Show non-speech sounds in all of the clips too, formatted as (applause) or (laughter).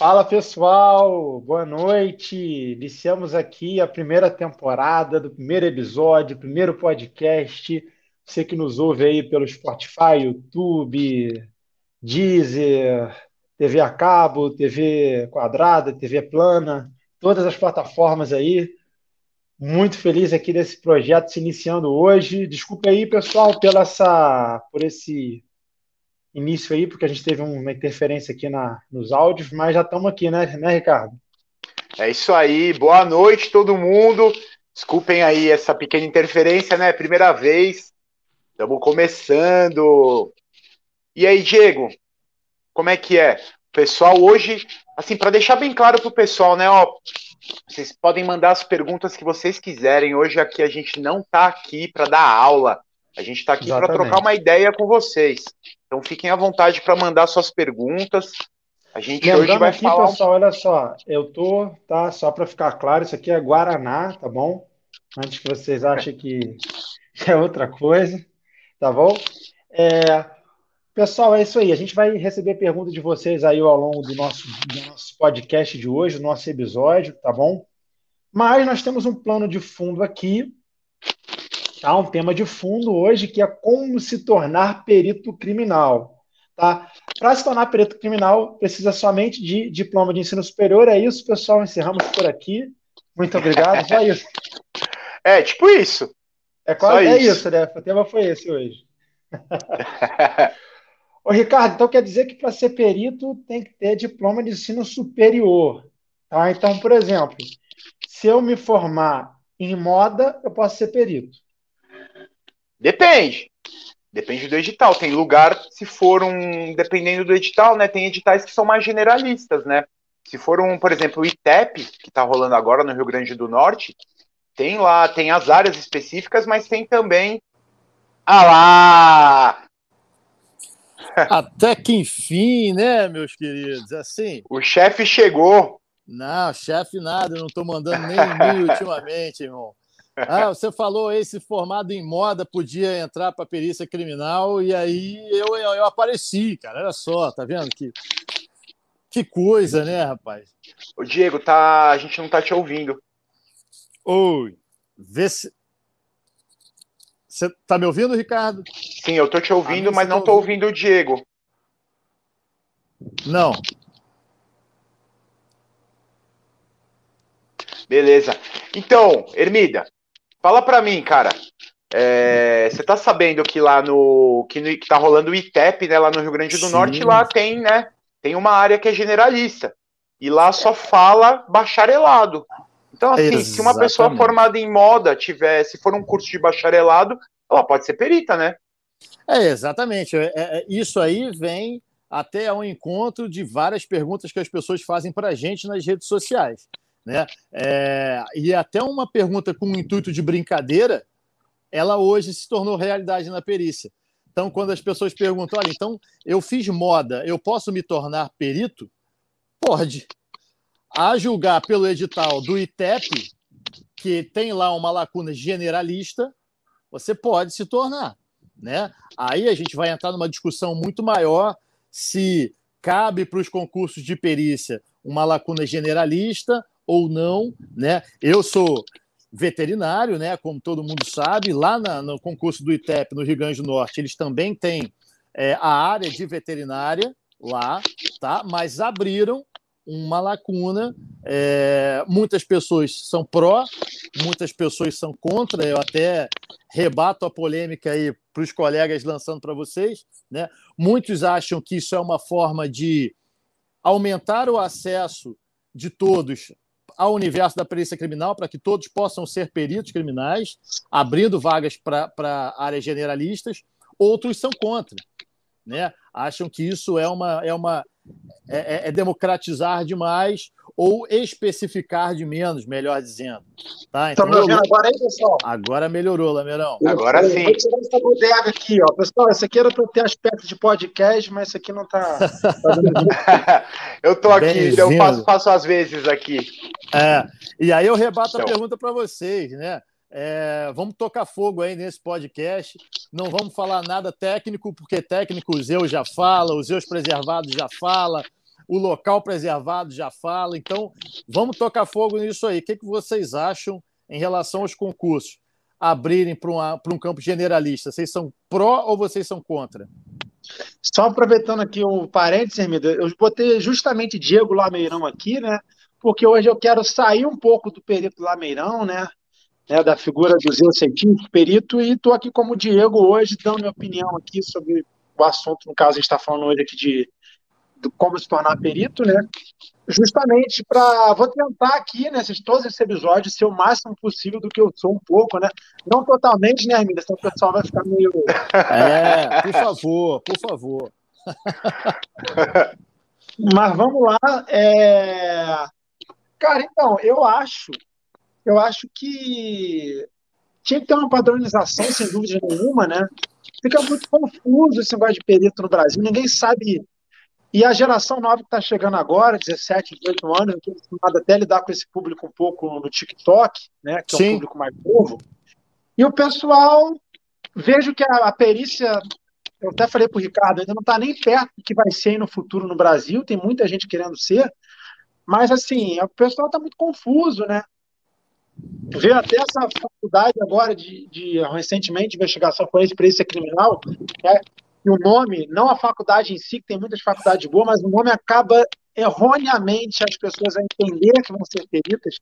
Fala pessoal, boa noite. Iniciamos aqui a primeira temporada do primeiro episódio, primeiro podcast. Você que nos ouve aí pelo Spotify, YouTube, Deezer, TV a cabo, TV quadrada, TV plana, todas as plataformas aí. Muito feliz aqui desse projeto se iniciando hoje. Desculpa aí, pessoal, pela essa, por esse início aí, porque a gente teve uma interferência aqui na, nos áudios, mas já estamos aqui, né, né, Ricardo? É isso aí. Boa noite, todo mundo. Desculpem aí essa pequena interferência, né? Primeira vez. Estamos começando. E aí, Diego? Como é que é? Pessoal, hoje, assim, para deixar bem claro para o pessoal, né? Ó, vocês podem mandar as perguntas que vocês quiserem. Hoje aqui a gente não está aqui para dar aula. A gente está aqui para trocar uma ideia com vocês. Então fiquem à vontade para mandar suas perguntas. A gente Lembrando hoje vai aqui, falar. pessoal, olha só, eu tô, tá? Só para ficar claro, isso aqui é Guaraná, tá bom? Antes que vocês achem que (laughs) é outra coisa, tá bom? É, pessoal, é isso aí. A gente vai receber perguntas de vocês aí ao longo do nosso, do nosso podcast de hoje, do nosso episódio, tá bom? Mas nós temos um plano de fundo aqui Tá? Um tema de fundo hoje que é como se tornar perito criminal. Tá? Para se tornar perito criminal, precisa somente de diploma de ensino superior. É isso, pessoal. Encerramos por aqui. Muito obrigado. Só isso. É, tipo isso. É quase é isso. isso, né? O tema foi esse hoje. (laughs) Ô, Ricardo, então quer dizer que para ser perito tem que ter diploma de ensino superior. Tá? Então, por exemplo, se eu me formar em moda, eu posso ser perito. Depende. Depende do edital. Tem lugar, se for um. Dependendo do edital, né? Tem editais que são mais generalistas, né? Se for um, por exemplo, o ITEP, que está rolando agora no Rio Grande do Norte, tem lá, tem as áreas específicas, mas tem também. Ah lá! (laughs) Até que enfim, né, meus queridos? Assim. O chefe chegou. Não, chefe nada, eu não estou mandando nem e (laughs) ultimamente, irmão. (laughs) Ah, você falou esse formado em moda podia entrar para perícia criminal e aí eu, eu, eu, apareci, cara. Olha só, tá vendo que que coisa, né, rapaz? O Diego, tá, a gente não tá te ouvindo. Oi, vê se você tá me ouvindo, Ricardo? Sim, eu tô te ouvindo, ah, mas não tá tô ouvindo o Diego. Não. Beleza. Então, Ermida, Fala para mim, cara. É, você tá sabendo que lá no que, que tá rolando o ITEP, né, lá no Rio Grande do Sim. Norte, lá tem, né, tem uma área que é generalista. E lá só fala bacharelado. Então, assim, Exatamente. se uma pessoa formada em moda tiver, se for um curso de bacharelado, ela pode ser perita, né? É, exatamente. É, é, isso aí vem até ao encontro de várias perguntas que as pessoas fazem para a gente nas redes sociais. Né? É, e até uma pergunta com intuito de brincadeira, ela hoje se tornou realidade na perícia. Então, quando as pessoas perguntam, olha, então eu fiz moda, eu posso me tornar perito? Pode. A julgar pelo edital do ITEP, que tem lá uma lacuna generalista, você pode se tornar. Né? Aí a gente vai entrar numa discussão muito maior se cabe para os concursos de perícia uma lacuna generalista ou não, né? Eu sou veterinário, né? Como todo mundo sabe, lá na, no concurso do ITEP no Rio Grande do Norte, eles também têm é, a área de veterinária lá, tá? Mas abriram uma lacuna. É, muitas pessoas são pró, muitas pessoas são contra. Eu até rebato a polêmica aí para os colegas lançando para vocês. Né? Muitos acham que isso é uma forma de aumentar o acesso de todos ao universo da perícia criminal para que todos possam ser peritos criminais, abrindo vagas para áreas generalistas. Outros são contra, né? Acham que isso é uma é uma é, é, é democratizar demais ou especificar de menos, melhor dizendo. Tá? Então, tá me agora aí, pessoal? Agora melhorou, Lameirão. Agora sim. Vou tirar essa bodega aqui, ó. Pessoal, isso aqui era para ter aspecto de podcast, mas isso aqui não está. (laughs) (laughs) eu tô aqui, eu faço, faço às vezes aqui. É, e aí eu rebato então. a pergunta para vocês, né? É, vamos tocar fogo aí nesse podcast. Não vamos falar nada técnico, porque técnico o Zeu já fala, os Zeus preservados já fala, o local preservado já fala. Então, vamos tocar fogo nisso aí. O que, que vocês acham em relação aos concursos? Abrirem para um campo generalista. Vocês são pró ou vocês são contra? Só aproveitando aqui o parênteses, Mida, eu botei justamente Diego Lameirão aqui, né? Porque hoje eu quero sair um pouco do perito Lameirão, né? né da figura do Zé científico, perito, e estou aqui como Diego hoje, dando minha opinião aqui sobre o assunto, no caso, a gente está falando hoje aqui de, como se tornar perito, né? Justamente para. Vou tentar aqui, nesses todos esses episódios, ser o máximo possível do que eu sou um pouco, né? Não totalmente, né, Arminda? Senão o pessoal vai ficar meio. É, por favor, por favor. (laughs) Mas vamos lá. É... Cara, então, eu acho. Eu acho que tinha que ter uma padronização, sem dúvida nenhuma, né? Fica muito confuso esse negócio de perito no Brasil. Ninguém sabe. E a geração nova que está chegando agora, 17, 18 anos, eu estou acostumado até a lidar com esse público um pouco no TikTok, né? Que é um público mais novo. E o pessoal, vejo que a, a perícia, eu até falei para o Ricardo, ainda não está nem perto do que vai ser no futuro no Brasil, tem muita gente querendo ser, mas assim, o pessoal está muito confuso, né? Veio até essa faculdade agora de, de recentemente investigação forense perícia criminal, é, e o nome, não a faculdade em si, que tem muitas faculdades boas, mas o nome acaba erroneamente as pessoas a entender que vão ser peritas.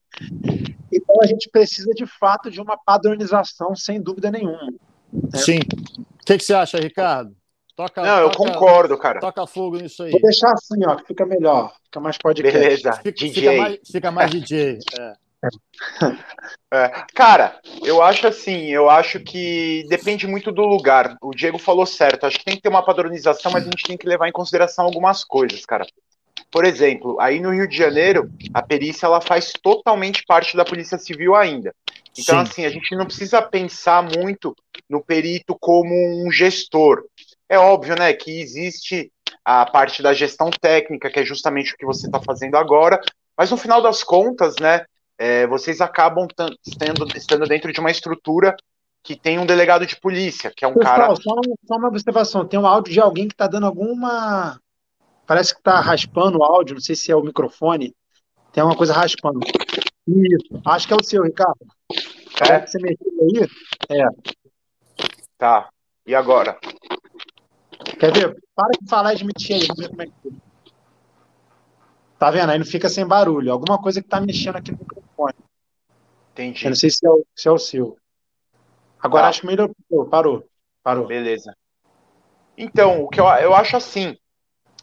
Então a gente precisa de fato de uma padronização, sem dúvida nenhuma. Né? Sim. O que, que, você acha, Ricardo? Toca, não, eu toca, concordo, cara. Toca fogo nisso aí. Vou deixar assim, ó, que fica melhor. Fica mais podcast. Beleza, fica, DJ. Fica mais, fica mais DJ. É. (laughs) É, cara, eu acho assim, eu acho que depende muito do lugar. O Diego falou certo, acho que tem que ter uma padronização, mas a gente tem que levar em consideração algumas coisas, cara. Por exemplo, aí no Rio de Janeiro, a perícia ela faz totalmente parte da Polícia Civil ainda. Então, Sim. assim, a gente não precisa pensar muito no perito como um gestor. É óbvio, né, que existe a parte da gestão técnica, que é justamente o que você está fazendo agora, mas no final das contas, né, é, vocês acabam estando, estando dentro de uma estrutura que tem um delegado de polícia, que é um Pessoal, cara. Só, só uma observação: tem um áudio de alguém que está dando alguma. Parece que está raspando o áudio, não sei se é o microfone. Tem uma coisa raspando. Isso, acho que é o seu, Ricardo. É? Que você mexeu aí? É. Tá. E agora? Quer ver? Para de falar e de mexer aí, vamos ver como é que Tá vendo? Aí não fica sem barulho. Alguma coisa que tá mexendo aqui no microfone. Entendi. Eu não sei se é o, se é o seu. Agora ah. acho melhor. Parou. Parou. Beleza. Então, o que eu, eu acho assim,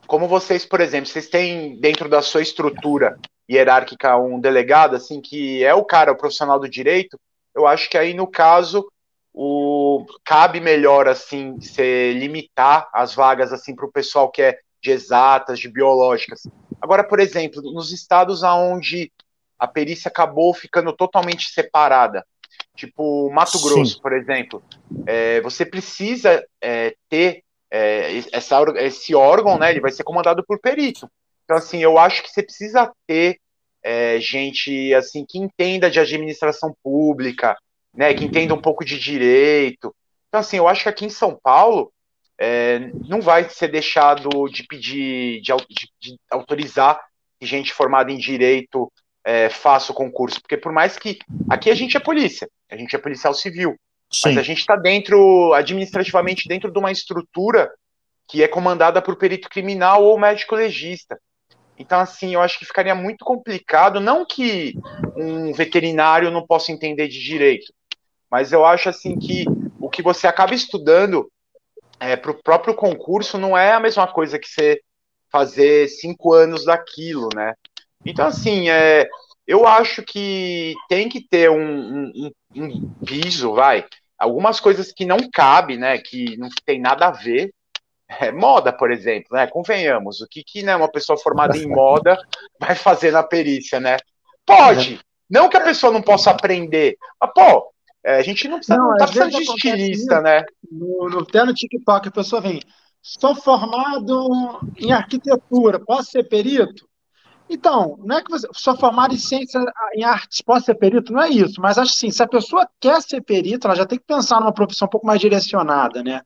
como vocês, por exemplo, vocês têm dentro da sua estrutura hierárquica um delegado, assim, que é o cara, o profissional do direito, eu acho que aí, no caso, o cabe melhor, assim, se limitar as vagas, assim, para o pessoal que é de exatas, de biológicas. Agora, por exemplo, nos estados onde a perícia acabou ficando totalmente separada, tipo Mato Grosso, Sim. por exemplo, é, você precisa é, ter é, essa, esse órgão, né? Ele vai ser comandado por perito. Então, assim, eu acho que você precisa ter é, gente assim que entenda de administração pública, né? Que entenda um pouco de direito. Então, assim, eu acho que aqui em São Paulo é, não vai ser deixado de pedir, de, de, de autorizar que gente formada em direito é, faça o concurso, porque por mais que aqui a gente é polícia, a gente é policial civil, Sim. mas a gente está dentro, administrativamente, dentro de uma estrutura que é comandada por perito criminal ou médico legista. Então, assim, eu acho que ficaria muito complicado, não que um veterinário não possa entender de direito, mas eu acho assim que o que você acaba estudando é, para o próprio concurso não é a mesma coisa que você fazer cinco anos daquilo, né? Então, assim, é, eu acho que tem que ter um, um, um piso, vai. Algumas coisas que não cabe, né? Que não tem nada a ver. É, moda, por exemplo, né? Convenhamos, o que, que né, uma pessoa formada em moda (laughs) vai fazer na perícia, né? Pode! Não que a pessoa não possa aprender, mas, pô, é, a gente não precisa, não, não tá precisando de estilista, né? No, no, até no TikTok a pessoa vem, sou formado em arquitetura, posso ser perito? Então, não é que você sou formado em ciência em artes, posso ser perito? Não é isso, mas acho assim, se a pessoa quer ser perito, ela já tem que pensar numa profissão um pouco mais direcionada, né?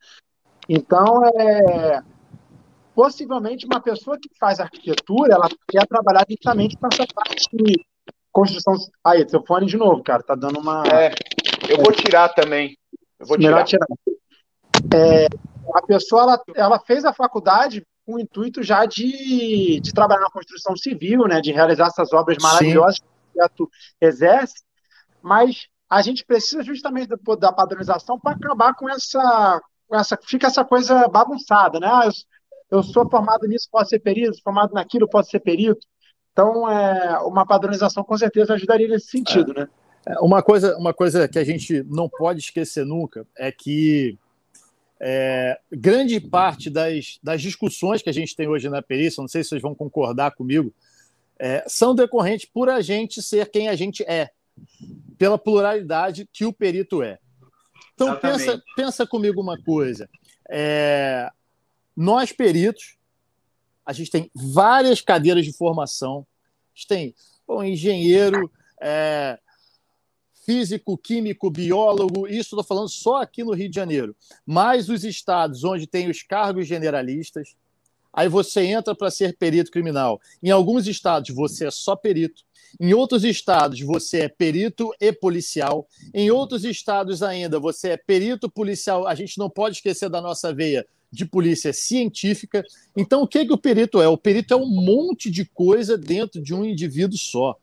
Então, é possivelmente uma pessoa que faz arquitetura, ela quer trabalhar justamente com essa parte de construção. Aí, seu fone de novo, cara, tá dando uma. É, eu vou tirar também. Eu vou tirar. tirar. É, a pessoa ela, ela fez a faculdade com o intuito já de, de trabalhar na construção civil, né, de realizar essas obras maravilhosas Sim. que o projeto exerce, mas a gente precisa justamente da, da padronização para acabar com essa, com essa. Fica essa coisa bagunçada, né? Ah, eu, eu, sou formado nisso, posso ser perito, formado naquilo, posso ser perito. Então, é, uma padronização com certeza ajudaria nesse sentido, é. né? É, uma coisa, uma coisa que a gente não pode esquecer nunca é que é, grande parte das, das discussões que a gente tem hoje na perícia, não sei se vocês vão concordar comigo, é, são decorrentes por a gente ser quem a gente é pela pluralidade que o perito é. Então, pensa, pensa comigo uma coisa. É, nós, peritos, a gente tem várias cadeiras de formação. A gente tem bom, engenheiro, é, físico, químico, biólogo, isso estou falando só aqui no Rio de Janeiro. Mais os estados onde tem os cargos generalistas. Aí você entra para ser perito criminal. Em alguns estados você é só perito. Em outros estados, você é perito e policial. Em outros estados ainda, você é perito policial. A gente não pode esquecer da nossa veia de polícia científica. Então, o que, que o perito é? O perito é um monte de coisa dentro de um indivíduo só.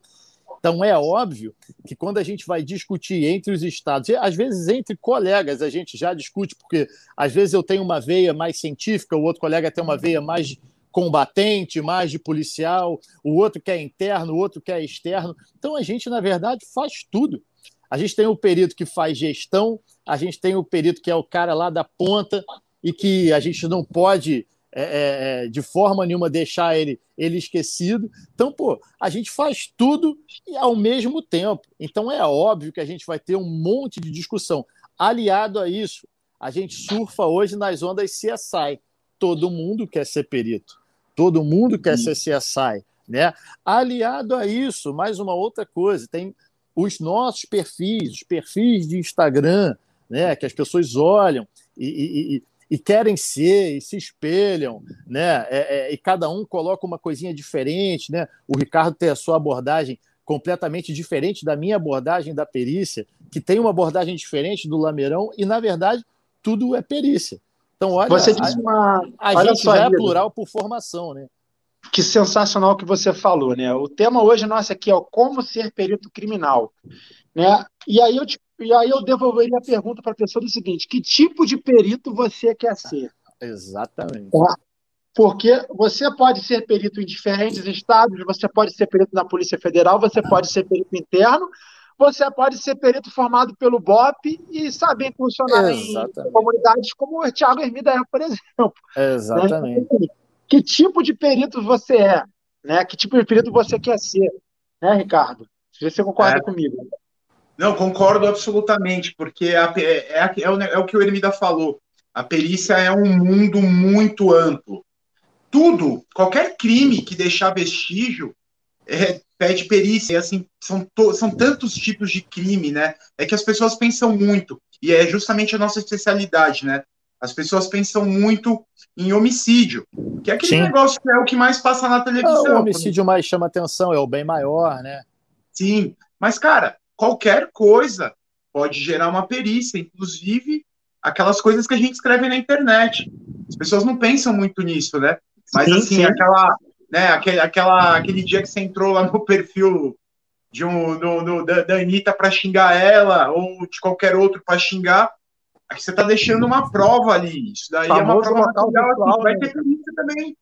Então, é óbvio que quando a gente vai discutir entre os estados, e às vezes entre colegas a gente já discute, porque às vezes eu tenho uma veia mais científica, o outro colega tem uma veia mais combatente, mais de policial, o outro que é interno, o outro que é externo. Então a gente, na verdade, faz tudo. A gente tem o perito que faz gestão, a gente tem o perito que é o cara lá da ponta e que a gente não pode, é, é, é de forma nenhuma, deixar ele, ele esquecido. Então, pô, a gente faz tudo e ao mesmo tempo. Então é óbvio que a gente vai ter um monte de discussão. Aliado a isso, a gente surfa hoje nas ondas CSI. Todo mundo quer ser perito. Todo mundo quer ser CSI. Né? Aliado a isso, mais uma outra coisa, tem os nossos perfis, os perfis de Instagram, né, que as pessoas olham e, e, e querem ser e se espelham, né? É, é, e cada um coloca uma coisinha diferente, né? O Ricardo tem a sua abordagem completamente diferente da minha abordagem da perícia, que tem uma abordagem diferente do Lameirão, e na verdade tudo é perícia. Então, olha, você disse uma. A, a gente já é plural por formação, né? Que sensacional que você falou, né? O tema hoje nosso aqui é o como ser perito criminal, né? E aí eu te, e aí eu devolveria a pergunta para a pessoa do seguinte: que tipo de perito você quer ser? Exatamente. Porque você pode ser perito em diferentes estados, você pode ser perito na Polícia Federal, você pode ser perito interno, você pode ser perito formado pelo BOP e saber funcionar Exatamente. em comunidades como o Thiago Hermida é, por exemplo. Exatamente. Né? Que tipo de perito você é? Né? Que tipo de perito você quer ser? Né, Ricardo? Se você concorda é. comigo. Não, concordo absolutamente, porque a, é, é, é, o, é o que o Hermida falou. A perícia é um mundo muito amplo. Tudo, qualquer crime que deixar vestígio, é, pede perícia, e assim, são, são tantos tipos de crime, né? É que as pessoas pensam muito, e é justamente a nossa especialidade, né? As pessoas pensam muito em homicídio, que é aquele Sim. negócio que é o que mais passa na televisão. É, o homicídio mais chama atenção, é o bem maior, né? Sim, mas, cara, qualquer coisa pode gerar uma perícia, inclusive aquelas coisas que a gente escreve na internet. As pessoas não pensam muito nisso, né? Mas, sim, assim, sim. aquela né? Aquele, aquela, aquele dia que você entrou lá no perfil de um, no, no, da, da Anitta para xingar ela, ou de qualquer outro para xingar, aqui você está deixando uma prova ali. Isso daí Famoso é uma prova local virtual, vai né? ter polícia também.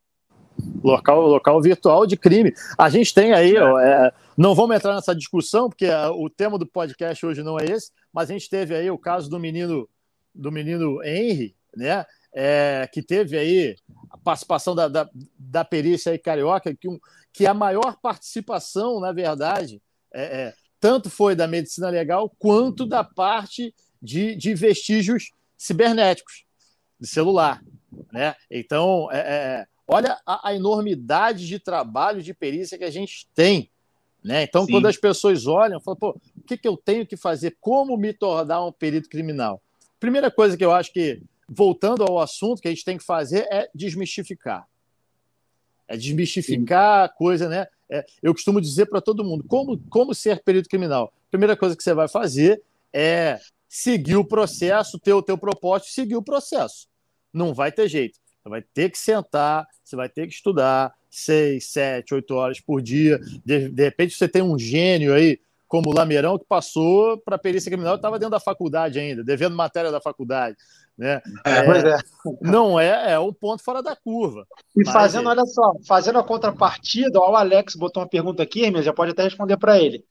Local, local virtual de crime. A gente tem aí, ó, é, não vamos entrar nessa discussão, porque a, o tema do podcast hoje não é esse, mas a gente teve aí o caso do menino do menino Henry, né? é, que teve aí a participação da, da, da perícia aí carioca, que, um, que a maior participação, na verdade, é, é, tanto foi da medicina legal quanto da parte de, de vestígios cibernéticos, de celular. Né? Então, é, é, olha a, a, enormidade de trabalho de perícia que a gente tem. Né? Então, Sim. quando as pessoas olham, falam, pô, o que, que eu tenho que fazer? Como me tornar um perito criminal? Primeira coisa que eu acho que voltando ao assunto que a gente tem que fazer é desmistificar. É desmistificar a coisa, né? É, eu costumo dizer para todo mundo como, como ser perito criminal. Primeira coisa que você vai fazer é seguir o processo, ter o teu propósito, seguir o processo. Não vai ter jeito. Você vai ter que sentar, você vai ter que estudar seis, sete, oito horas por dia. De, de repente você tem um gênio aí, como o Lameirão, que passou para a perícia criminal e estava dentro da faculdade ainda, devendo matéria da faculdade. Né? É, é, não é, é um ponto fora da curva. E fazendo, é... olha só, fazendo a contrapartida, ó, o Alex botou uma pergunta aqui, Hermes, já pode até responder para ele.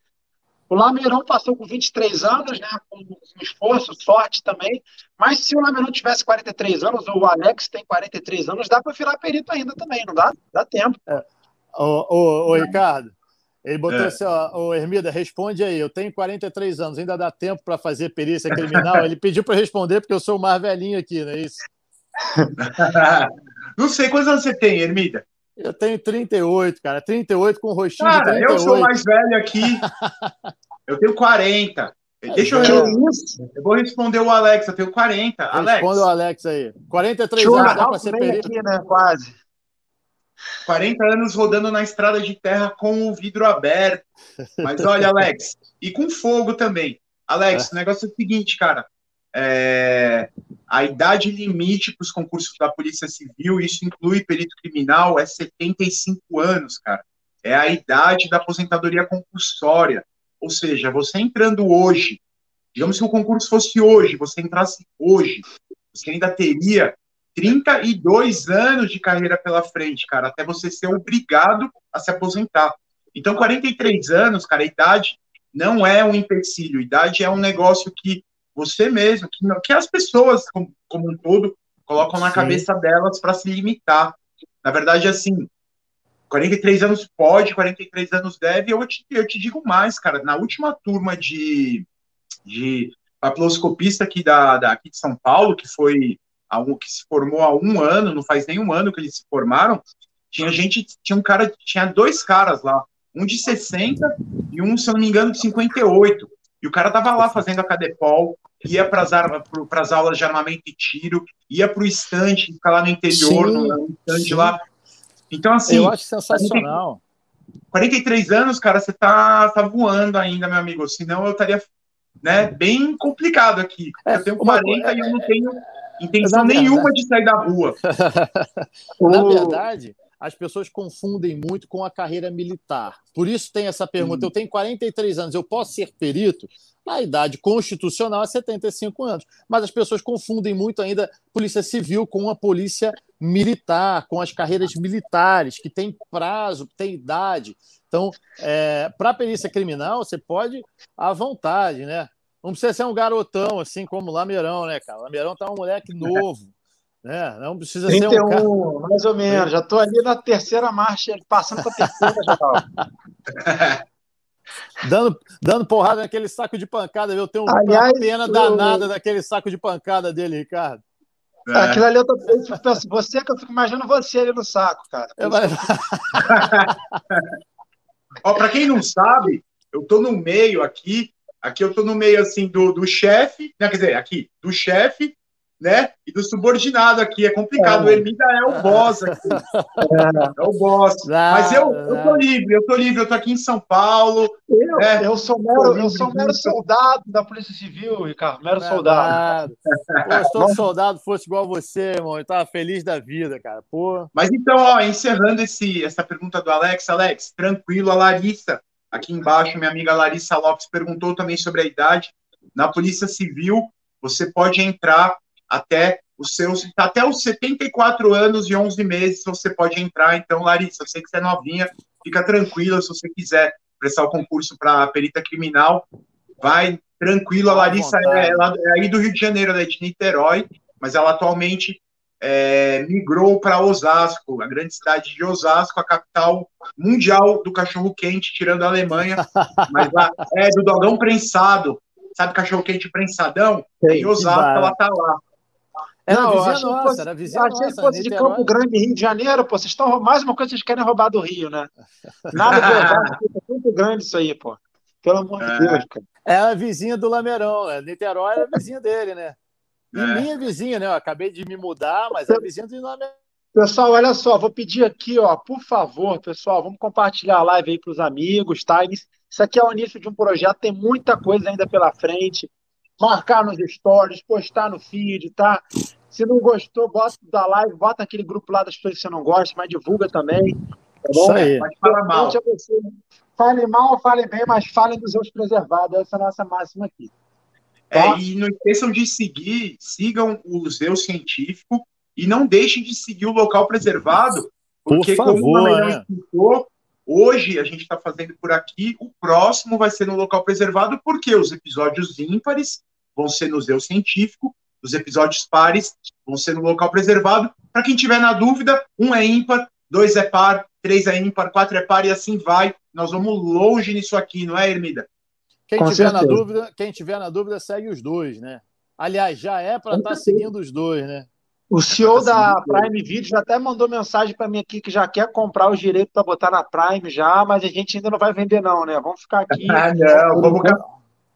O Lameirão passou com 23 anos, né, com esforço, sorte também, mas se o Lameirão tivesse 43 anos, ou o Alex tem 43 anos, dá para virar perito ainda também, não dá? Dá tempo. É. Ô, ô, ô, Ricardo, ele botou é. assim, ó, ô Hermida, responde aí, eu tenho 43 anos, ainda dá tempo para fazer perícia criminal? ele pediu para responder porque eu sou o mais velhinho aqui, não é isso? (laughs) não sei, quantos anos você tem, Hermida? Eu tenho 38, cara. 38 com rostinho cara, de 38. eu sou mais velho aqui. (laughs) eu tenho 40. Deixa eu, eu, eu vou responder o Alex, eu tenho 40. Alex. Responda o Alex aí. 43 anos dá para ser perito. Aqui, né? Quase. 40 anos rodando na estrada de terra com o vidro aberto. Mas olha, Alex, e com fogo também. Alex, é. o negócio é o seguinte, cara. É, a idade limite para os concursos da Polícia Civil, isso inclui perito criminal, é 75 anos, cara. É a idade da aposentadoria compulsória. Ou seja, você entrando hoje, digamos que o concurso fosse hoje, você entrasse hoje, você ainda teria 32 anos de carreira pela frente, cara, até você ser obrigado a se aposentar. Então, 43 anos, cara, a idade não é um empecilho, idade é um negócio que você mesmo, que, que as pessoas como, como um todo colocam na Sim. cabeça delas para se limitar. Na verdade, assim, 43 anos pode, 43 anos deve, eu te, eu te digo mais, cara, na última turma de, de papiloscopista aqui, da, da, aqui de São Paulo, que foi algo que se formou há um ano, não faz nem um ano que eles se formaram, tinha gente, tinha um cara, tinha dois caras lá, um de 60 e um, se eu não me engano, de 58. E o cara tava lá fazendo a Cadepol, ia para as aulas de armamento e tiro, ia para o estande, ficar lá no interior, sim, no estande lá. Então, assim. Eu acho sensacional. 43 anos, cara, você tá, tá voando ainda, meu amigo. Senão eu estaria né, bem complicado aqui. É, eu tenho 40 uma... e eu não tenho intenção nenhuma de sair da rua. (laughs) Na verdade, as pessoas confundem muito com a carreira militar. Por isso tem essa pergunta. Eu tenho 43 anos, eu posso ser perito? A idade constitucional é 75 anos. Mas as pessoas confundem muito ainda polícia civil com a polícia militar, com as carreiras militares, que tem prazo, tem idade. Então, é, para a perícia criminal, você pode à vontade, né? Não precisa ser um garotão, assim como o Lameirão, né, cara? O Lameirão tá um moleque novo. É, não precisa 31, ser um cara... mais ou menos. Já estou ali na terceira marcha, passando para a terceira já. (laughs) dando, dando porrada naquele saco de pancada. Eu tenho Aliás, uma pena eu... danada daquele saco de pancada dele, Ricardo. É. Aquilo ali eu, tô, penso, você que eu fico imaginando você ali no saco, cara. Eu... (laughs) Ó, para quem não sabe, eu tô no meio aqui. Aqui eu tô no meio assim do, do chefe, né, quer dizer, aqui do chefe né? E do subordinado aqui. É complicado. É. O Ermida é o boss aqui. É, (laughs) é o boss. Mas eu, eu tô livre, eu tô livre, eu tô aqui em São Paulo. Eu, né? eu sou mero, eu sou mero soldado da Polícia Civil, Ricardo. Mero soldado. (laughs) Pô, se todo soldado fosse igual a você, irmão, eu tava feliz da vida, cara. Pô. Mas então, ó, encerrando esse, essa pergunta do Alex, Alex, tranquilo, a Larissa, aqui embaixo, minha amiga Larissa Lopes perguntou também sobre a idade. Na Polícia Civil, você pode entrar até os seus até os 74 anos e 11 meses você pode entrar. Então, Larissa, eu sei que você é novinha, fica tranquila se você quiser prestar o concurso para perita criminal, vai tranquila. A Larissa é, ela é aí do Rio de Janeiro, ela é de Niterói, mas ela atualmente é, migrou para Osasco, a grande cidade de Osasco, a capital mundial do cachorro quente, tirando a Alemanha, (laughs) mas lá é do dogão prensado. Sabe cachorro quente prensadão? Em Osasco, ela tá lá. Era não, vizinha achei nossa, fosse, era vizinha achei nossa. que fosse de Campo Grande, Rio de Janeiro, pô. Vocês estão mais uma coisa que vocês querem roubar do Rio, né? Nada de Osasco, é (laughs) muito grande isso aí, pô. Pelo amor é. de Deus, cara. É a vizinha do Lameirão, né? Niterói era vizinha dele, né? E (laughs) é. minha vizinha, né? Eu acabei de me mudar, mas é vizinha do Lameirão. Pessoal, olha só, vou pedir aqui, ó, por favor, pessoal, vamos compartilhar a live aí para os amigos, tá? Isso aqui é o início de um projeto, tem muita coisa ainda pela frente. Marcar nos stories, postar no feed, tá? Se não gostou, bota da live, bota aquele grupo lá das pessoas que você não gosta, mas divulga também. Tá bom? Isso aí. Pode falar mal. Fale mal, fale bem, mas falem dos seus preservados. Essa é a nossa máxima aqui. É, tá? e não esqueçam de seguir, sigam o Zeu Científico e não deixem de seguir o local preservado, porque por favor, como o né? explicou, hoje a gente está fazendo por aqui, o próximo vai ser no local preservado, porque os episódios ímpares vão ser no Zeu Científico, os episódios pares vão ser no local preservado. Para quem tiver na dúvida, um é ímpar, dois é par, três é ímpar, quatro é par e assim vai. Nós vamos longe nisso aqui, não é, Ermida? Quem tiver na dúvida, quem tiver na dúvida segue os dois, né? Aliás, já é para estar tá seguindo os dois, né? O CEO da Prime Video já até mandou mensagem para mim aqui que já quer comprar os direitos para botar na Prime já, mas a gente ainda não vai vender não, né? Vamos ficar aqui. (laughs) Ah, não, vamos,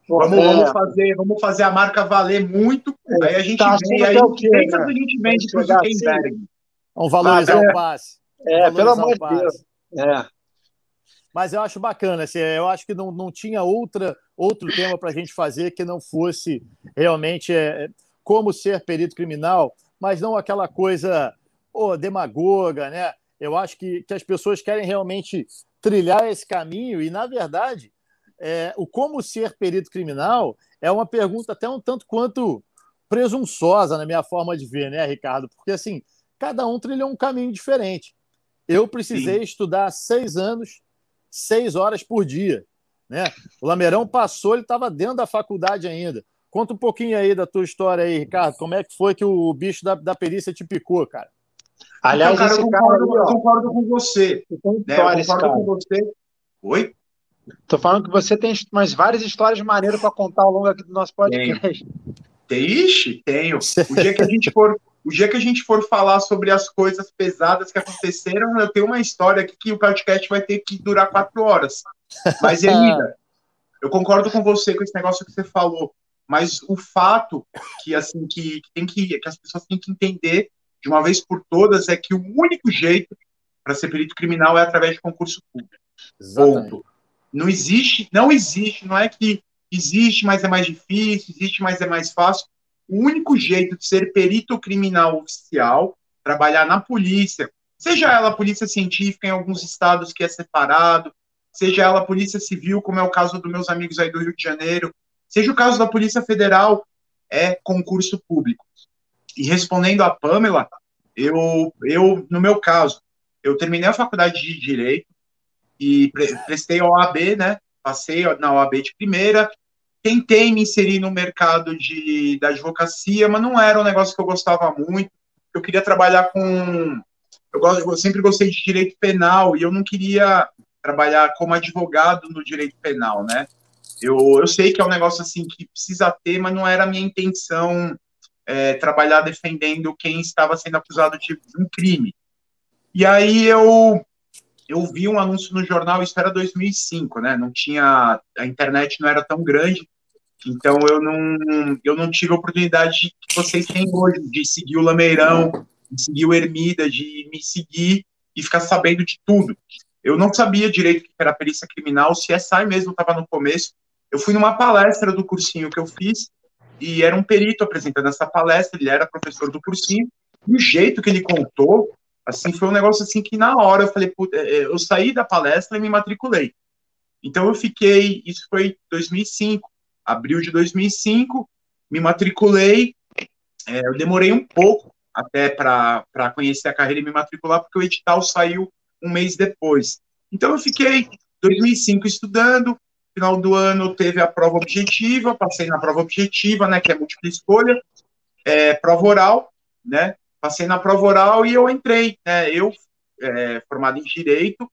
vamos, é. vamos, fazer, vamos fazer a marca valer muito. É, aí a gente tá vende, aí o que, né? a gente vende para o Zuckerberg. Vamos valorizar ah, o passe. É, pelo amor de Deus. É. Mas eu acho bacana, assim, eu acho que não, não tinha outra, outro tema para a gente fazer que não fosse realmente é, como ser perito criminal mas não aquela coisa oh, demagoga, né? Eu acho que, que as pessoas querem realmente trilhar esse caminho e, na verdade, é, o como ser perito criminal é uma pergunta até um tanto quanto presunçosa na minha forma de ver, né, Ricardo? Porque, assim, cada um trilhou um caminho diferente. Eu precisei Sim. estudar seis anos, seis horas por dia. Né? O Lameirão passou, ele estava dentro da faculdade ainda. Conta um pouquinho aí da tua história aí, Ricardo. Como é que foi que o bicho da, da perícia te picou, cara? Aliás, então, cara, eu concordo, cara, eu concordo com você. Né? Eu concordo com você. Oi? Tô falando que você tem umas várias histórias maneiras para contar ao longo aqui do nosso podcast. Tem. Ixi, tenho. O dia que a gente for, o dia que a gente for falar sobre as coisas pesadas que aconteceram, eu tenho uma história aqui que o podcast vai ter que durar quatro horas. Mas, (laughs) Elida, eu concordo com você com esse negócio que você falou. Mas o fato que assim que, que tem que, que as pessoas têm que entender de uma vez por todas é que o único jeito para ser perito criminal é através de concurso público. Exatamente. Ponto. Não existe, não existe, não é que existe, mas é mais difícil, existe, mas é mais fácil. O único jeito de ser perito criminal oficial, trabalhar na polícia, seja ela polícia científica em alguns estados que é separado, seja ela polícia civil, como é o caso dos meus amigos aí do Rio de Janeiro, Seja o caso da Polícia Federal, é concurso público. E respondendo a Pamela, eu, eu no meu caso, eu terminei a faculdade de Direito e prestei a OAB, né? Passei na OAB de primeira, tentei me inserir no mercado de, da advocacia, mas não era um negócio que eu gostava muito. Eu queria trabalhar com. Eu, gosto, eu sempre gostei de direito penal e eu não queria trabalhar como advogado no direito penal, né? Eu, eu sei que é um negócio assim que precisa ter, mas não era a minha intenção é, trabalhar defendendo quem estava sendo acusado de um crime. E aí eu eu vi um anúncio no jornal, isso era 2005, né? Não tinha a internet não era tão grande, então eu não eu não tive a oportunidade que vocês têm hoje de seguir o Lameirão, de seguir o Ermida, de me seguir e ficar sabendo de tudo. Eu não sabia direito o que era perícia criminal, se CSI mesmo estava no começo, eu fui numa palestra do cursinho que eu fiz e era um perito apresentando essa palestra, ele era professor do cursinho, e o jeito que ele contou, assim, foi um negócio assim que na hora eu falei, é, é, eu saí da palestra e me matriculei. Então eu fiquei, isso foi 2005, abril de 2005, me matriculei, é, eu demorei um pouco até para conhecer a carreira e me matricular, porque o edital saiu um mês depois. Então eu fiquei 2005 estudando, final do ano teve a prova objetiva, passei na prova objetiva, né, que é múltipla escolha, é, prova oral, né, passei na prova oral e eu entrei, né, eu, é, formado em Direito,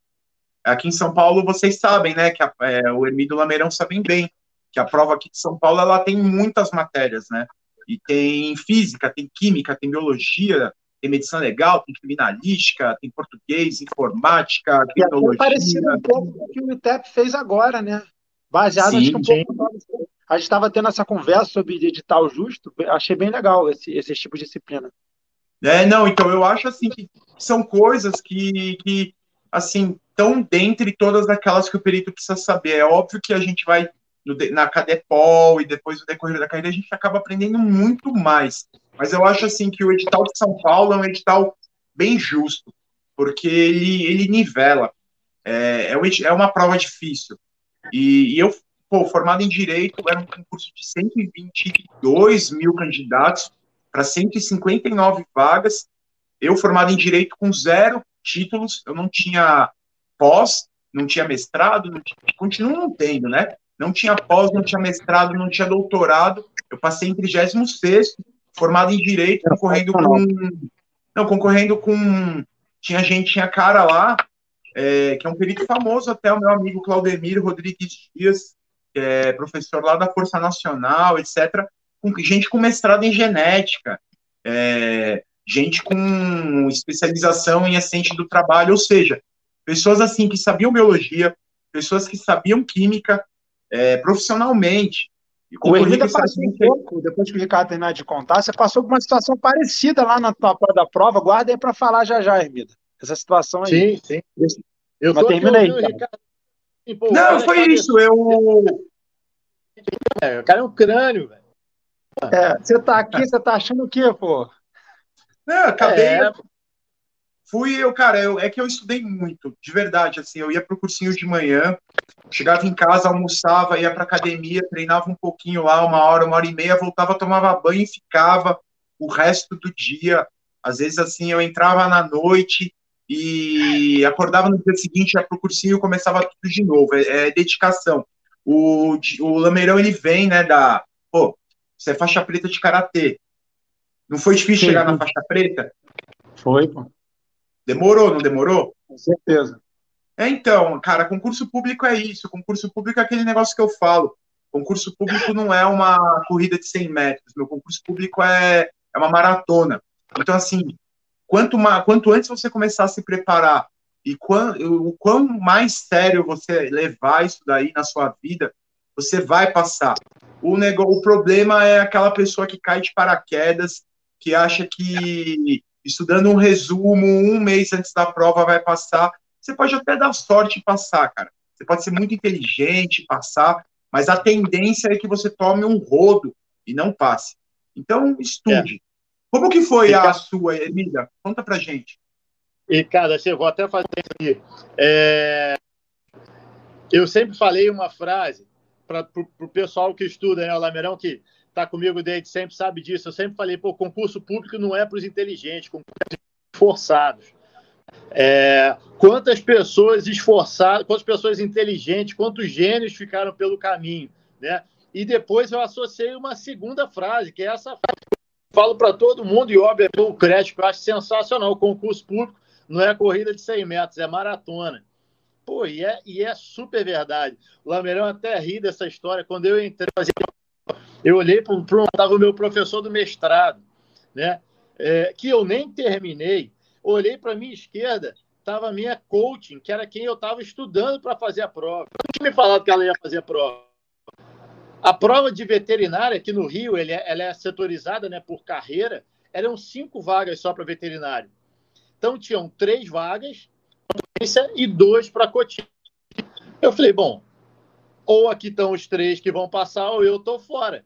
aqui em São Paulo, vocês sabem, né, que a, é, o Hermídio Lameirão sabem bem, que a prova aqui de São Paulo, ela tem muitas matérias, né, e tem física, tem química, tem biologia, tem medicina legal, tem criminalística, tem português, informática, criminologia. É parecido um pouco com o que o ITEP fez agora, né? Baseado, sim, acho que um pouco. A gente estava tendo essa conversa sobre edital justo, achei bem legal esse, esse tipo de disciplina. É, não, então eu acho assim que são coisas que, que assim, estão dentre todas aquelas que o perito precisa saber. É óbvio que a gente vai no, na Cadepol e depois no decorrer da carreira a gente acaba aprendendo muito mais. Mas eu acho assim que o edital de São Paulo é um edital bem justo, porque ele, ele nivela. É, é, é uma prova difícil. E, e eu, pô, formado em Direito, era um concurso de 122 mil candidatos para 159 vagas. Eu, formado em Direito, com zero títulos, eu não tinha pós, não tinha mestrado, não tinha, continuo não tendo, né? Não tinha pós, não tinha mestrado, não tinha doutorado. Eu passei em 36 formado em Direito, concorrendo com... Não, concorrendo com... Tinha gente, tinha cara lá, é, que é um perito famoso até, o meu amigo Claudemir Rodrigues Dias, é professor lá da Força Nacional, etc., com gente com mestrado em genética, é, gente com especialização em assistente do trabalho, ou seja, pessoas assim que sabiam biologia, pessoas que sabiam química é, profissionalmente. o Hermida passou um pouco, depois que o Ricardo terminar de contar, você passou por uma situação parecida lá na tua da prova, guarda aí para falar já já, Hermida. Essa situação aí. Sim, sim. Eu Mas termina aí. Ricardo... Não, foi isso, eu... É, o cara é um crânio, velho. É, você tá aqui, você tá achando o quê, pô? Não, acabei. É. Fui eu, cara, eu, é que eu estudei muito, de verdade, assim, eu ia pro cursinho de manhã, chegava em casa, almoçava, ia pra academia, treinava um pouquinho lá, uma hora, uma hora e meia, voltava, tomava banho e ficava o resto do dia. Às vezes, assim, eu entrava na noite e acordava no dia seguinte, ia pro cursinho e começava tudo de novo. É, é dedicação. O, o Lameirão, ele vem, né, da. Pô, você é faixa preta de karatê. Não foi difícil Sim. chegar na faixa preta? Foi, pô. Demorou, não demorou? Com certeza. É, então, cara, concurso público é isso. Concurso público é aquele negócio que eu falo. Concurso público não é uma corrida de 100 metros. Meu concurso público é, é uma maratona. Então, assim, quanto, uma, quanto antes você começar a se preparar e quão, o quão mais sério você levar isso daí na sua vida, você vai passar. O, negócio, o problema é aquela pessoa que cai de paraquedas, que acha que estudando um resumo um mês antes da prova vai passar. Você pode até dar sorte e passar, cara. Você pode ser muito inteligente, passar, mas a tendência é que você tome um rodo e não passe. Então, estude. É. Como que foi a sua, Emília? Conta pra gente. E, cara, assim, eu vou até fazer aqui. É... Eu sempre falei uma frase para o pessoal que estuda, né, o Lameirão, que está comigo desde sempre, sabe disso. Eu sempre falei, pô, concurso público não é para os inteligentes, concurso é forçados. É, quantas pessoas esforçadas, quantas pessoas inteligentes, quantos gênios ficaram pelo caminho, né? E depois eu associei uma segunda frase, que é essa frase que eu falo para todo mundo, e óbvio, o crédito eu acho sensacional. O concurso público não é corrida de 100 metros, é maratona. Pô, e é, e é super verdade. O Lameirão até ri dessa história. Quando eu entrei, eu olhei para o meu professor do mestrado, né? É, que eu nem terminei. Olhei para a minha esquerda, estava a minha coaching, que era quem eu estava estudando para fazer a prova. Eu tinha me falado que ela ia fazer a prova. A prova de veterinária aqui no Rio, ele é, ela é setorizada né, por carreira, eram cinco vagas só para veterinário. Então tinham três vagas e dois para cotinha. Eu falei, bom, ou aqui estão os três que vão passar, ou eu estou fora.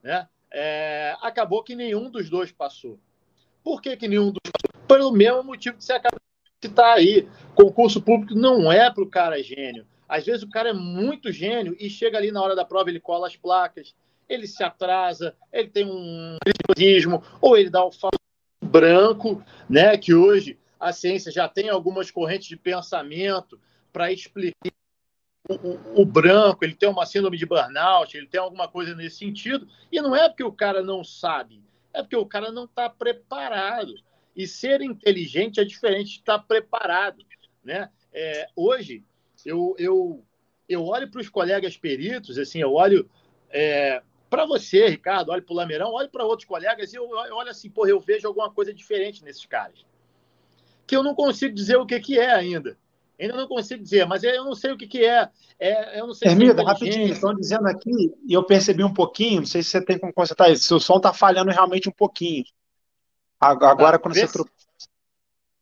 Né? É, acabou que nenhum dos dois passou. Por que, que nenhum dos passou? Pelo mesmo motivo que você acaba de citar aí. Concurso público não é para o cara gênio. Às vezes o cara é muito gênio e chega ali na hora da prova, ele cola as placas, ele se atrasa, ele tem um nervosismo, ou ele dá o branco, né? Que hoje a ciência já tem algumas correntes de pensamento para explicar o, o, o, branco, ele tem uma síndrome de burnout, ele tem alguma coisa nesse sentido, e não é porque o cara não sabe, é porque o cara não está preparado. E ser inteligente é diferente de estar tá preparado. Né? É, hoje, eu, eu, eu olho para os colegas peritos, assim, eu olho é, para você, Ricardo, olho para o Lameirão, olho para outros colegas e eu, eu olho assim, porra, eu vejo alguma coisa diferente nesses caras. Que eu não consigo dizer o que, que é ainda. Ainda não consigo dizer, mas eu não sei o que, que é. é eu não sei Hermida, se é rapidinho, estão dizendo aqui, e eu percebi um pouquinho, não sei se você tem como consertar isso, seu som está falhando realmente um pouquinho. Agora, tá, quando você.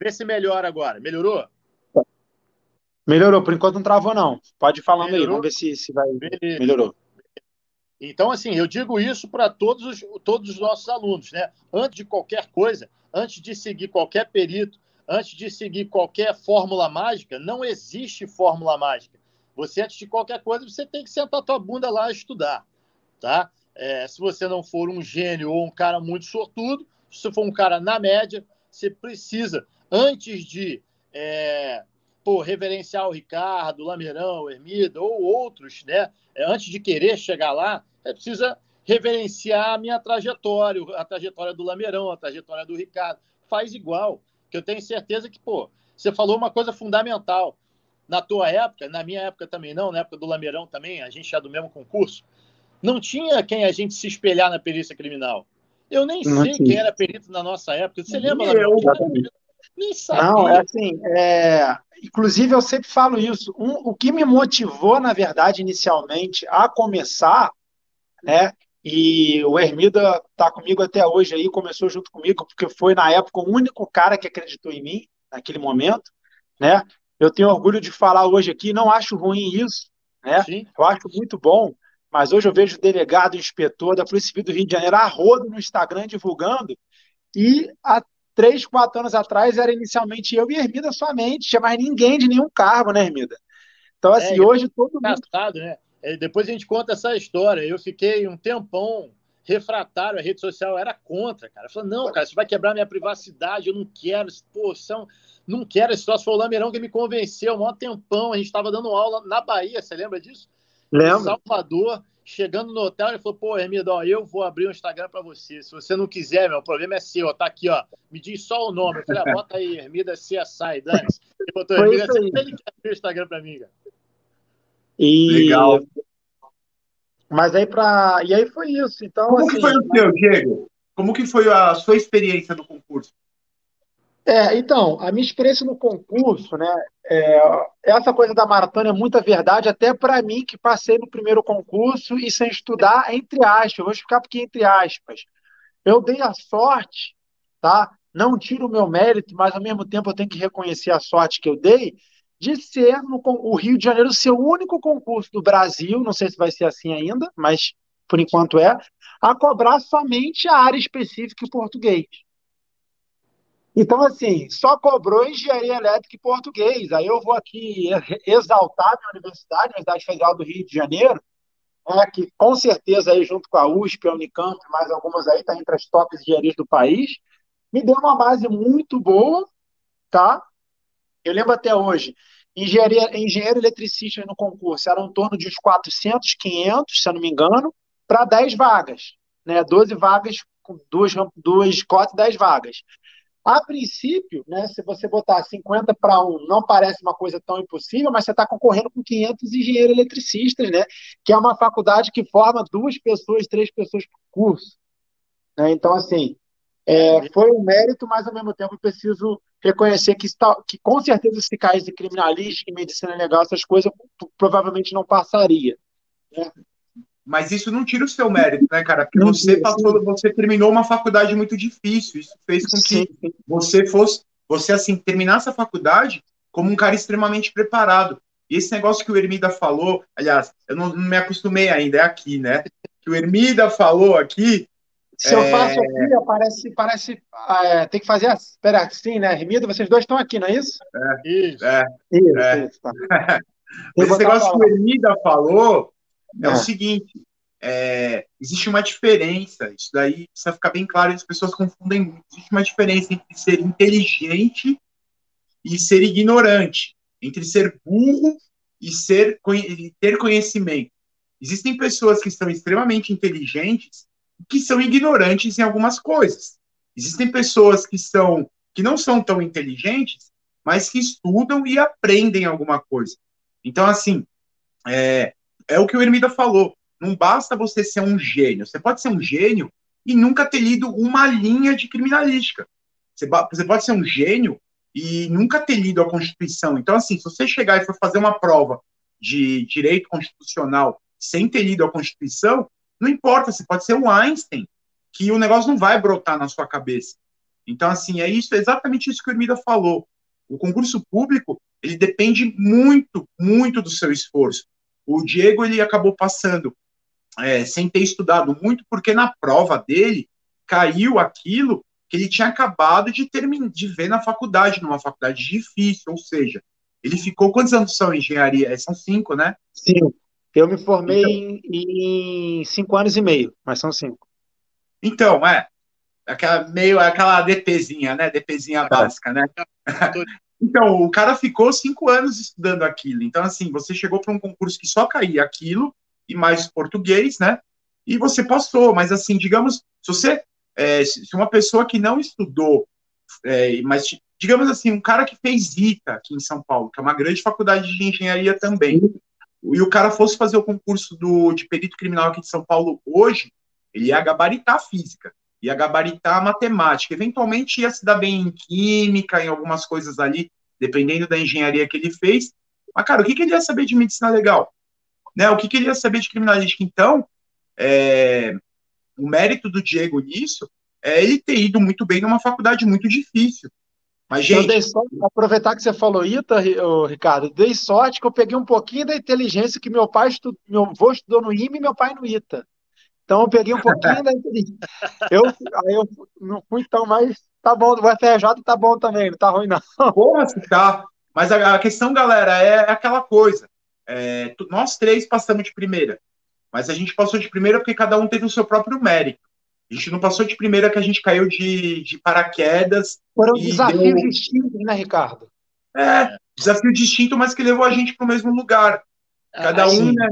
Vê se melhora agora. Melhorou? Melhorou, por enquanto não travou, não. Pode ir falando Melhorou? aí, vamos ver se, se vai. Beleza. Melhorou. Então, assim, eu digo isso para todos os, todos os nossos alunos, né? Antes de qualquer coisa, antes de seguir qualquer perito, antes de seguir qualquer fórmula mágica, não existe fórmula mágica. Você, antes de qualquer coisa, você tem que sentar tua bunda lá e estudar, tá? É, se você não for um gênio ou um cara muito sortudo, se você for um cara na média, você precisa, antes de é, pô, reverenciar o Ricardo, o Lameirão, o Hermida ou outros, né? É, antes de querer chegar lá, é precisa reverenciar a minha trajetória, a trajetória do Lameirão, a trajetória do Ricardo. Faz igual, que eu tenho certeza que, pô, você falou uma coisa fundamental. Na tua época, na minha época também não, na época do Lameirão também, a gente é do mesmo concurso, não tinha quem a gente se espelhar na perícia criminal. Eu nem não sei tinha. quem era perito na nossa época. Você lembra? Eu, nem sabia. Não, é assim, é... inclusive eu sempre falo isso. Um, o que me motivou, na verdade, inicialmente, a começar né? E o Hermida está comigo até hoje aí, começou junto comigo, porque foi na época o único cara que acreditou em mim, naquele momento, né? Eu tenho orgulho de falar hoje aqui, não acho ruim isso, né? Sim. Eu acho muito bom, mas hoje eu vejo o delegado, o inspetor da Polícia Civil do Rio de Janeiro a rodo no Instagram divulgando, e há três, quatro anos atrás era inicialmente eu e Hermida somente, tinha mais ninguém de nenhum cargo, né, Hermida? Então, assim, é, hoje todo mundo. Engraçado, né? É, depois a gente conta essa história. Eu fiquei um tempão refratário, a rede social era contra, cara. Falou, não, cara, isso vai quebrar minha privacidade, eu não quero, pô, são, não quero esse troço. Foi o Lameirão que me convenceu, um maior tempão, a gente estava dando aula na Bahia, você lembra disso? Lembro. Em Salvador, chegando no hotel, ele falou, pô, Hermido, ó, eu vou abrir um Instagram para você, se você não quiser, meu, o problema é seu, tá aqui, ó, me diz só o nome. Eu falei, ah, bota aí, Hermida CSI, Dani. Ele botou Hermida, ele quer abrir o Instagram para mim, cara. E... Legal. Mas aí para e aí foi isso. Então como assim, que foi o seu, Diego? Como que foi a sua experiência no concurso? É, então, a minha experiência no concurso, né? É, essa coisa da maratona é muita verdade, até para mim que passei no primeiro concurso e sem estudar, entre aspas. Eu vou explicar porque entre aspas. Eu dei a sorte, tá? Não tiro o meu mérito, mas ao mesmo tempo eu tenho que reconhecer a sorte que eu dei de ser no, o Rio de Janeiro ser o único concurso do Brasil, não sei se vai ser assim ainda, mas por enquanto é, a cobrar somente a área específica em português. Então, assim, só cobrou engenharia elétrica e português. Aí eu vou aqui exaltar minha universidade, a Universidade Federal do Rio de Janeiro, é, que com certeza aí junto com a USP, a Unicamp, mais algumas aí, está entre as tops engenharias do país, me deu uma base muito boa, tá? Eu lembro até hoje, engenharia, engenheiro eletricista no concurso era em torno de uns 400, 500, se eu não me engano, para 10 vagas, né? 12 vagas com duas, duas cotas, 10 vagas. A princípio, né, se você botar 50 para 1, não parece uma coisa tão impossível, mas você está concorrendo com 500 engenheiros eletricistas, né, que é uma faculdade que forma duas pessoas, três pessoas por curso. Né? Então, assim, é, foi um mérito, mas ao mesmo tempo eu preciso reconhecer que, está, que com certeza se caísse de criminalística, medicina legal, essas coisas, provavelmente não passaria. Né? Mas isso não tira o seu mérito, né, cara? Porque não você passou, você terminou uma faculdade muito difícil. Isso fez com que sim. você fosse, você assim, terminasse a faculdade como um cara extremamente preparado. E esse negócio que o Ermida falou, aliás, eu não, não me acostumei ainda, é aqui, né? Que o Ermida falou aqui, se eu faço é. aqui, parece, parece é, tem que fazer, espera assim, né? Remida, vocês dois estão aqui, não é isso? É, isso. É, isso, é. isso tá. (laughs) Esse negócio que o Ermida falou é, o é. seguinte: é, existe uma diferença, isso daí precisa ficar bem claro, as pessoas confundem muito. Existe uma diferença entre ser inteligente e ser ignorante, entre ser burro e ser e ter conhecimento. Existem pessoas que são extremamente inteligentes que são ignorantes em algumas coisas. Existem pessoas que são que não são tão inteligentes, mas que estudam e aprendem alguma coisa. Então, assim, é, é o que o Ermida falou. Não basta você ser um gênio. Você pode ser um gênio e nunca ter lido uma linha de criminalística. Você, você pode ser um gênio e nunca ter lido a Constituição. Então, assim, se você chegar e for fazer uma prova de direito constitucional sem ter lido a Constituição, não importa, você pode ser o Einstein, que o negócio não vai brotar na sua cabeça. Então, assim, é isso, é exatamente isso que o Ermida falou. O concurso público, ele depende muito, muito do seu esforço. O Diego, ele acabou passando é, sem ter estudado muito, porque na prova dele caiu aquilo que ele tinha acabado de terminar de ver na faculdade, numa faculdade difícil, ou seja, ele ficou quantos anos são engenharia? É, são cinco, né? Cinco. Eu me formei então, em, em cinco anos e meio, mas são cinco. Então, é. Aquela, meio aquela DPzinha, né? DPzinha é. básica, né? (laughs) então, o cara ficou cinco anos estudando aquilo. Então, assim, você chegou para um concurso que só caía aquilo e mais português, né? E você passou. Mas, assim, digamos, se você. É, se uma pessoa que não estudou, é, mas digamos assim, um cara que fez ITA aqui em São Paulo, que é uma grande faculdade de engenharia também, e o cara fosse fazer o concurso do, de perito criminal aqui de São Paulo hoje, ele ia gabaritar física, ia gabaritar matemática, eventualmente ia se dar bem em química, em algumas coisas ali, dependendo da engenharia que ele fez. Mas, cara, o que, que ele ia saber de medicina legal? Né? O que, que ele ia saber de criminalística? Então, é, o mérito do Diego nisso é ele ter ido muito bem numa faculdade muito difícil. Mas, gente. Eu dei sorte, aproveitar que você falou ITA, Ricardo, dei sorte que eu peguei um pouquinho da inteligência que meu pai estudou, meu avô estudou no IME e meu pai no ITA. Então eu peguei um pouquinho da inteligência. (laughs) Eu, aí eu não fui tão mais. Tá bom, o FRJ tá bom também, não tá ruim, não. (laughs) Porra, tá. Mas a, a questão, galera, é, é aquela coisa. É, nós três passamos de primeira. Mas a gente passou de primeira porque cada um teve o seu próprio mérito. A gente não passou de primeira que a gente caiu de, de paraquedas. Foram desafios deu... distintos, né, Ricardo? É, desafio distinto, mas que levou a gente para o mesmo lugar. Cada ah, um, né?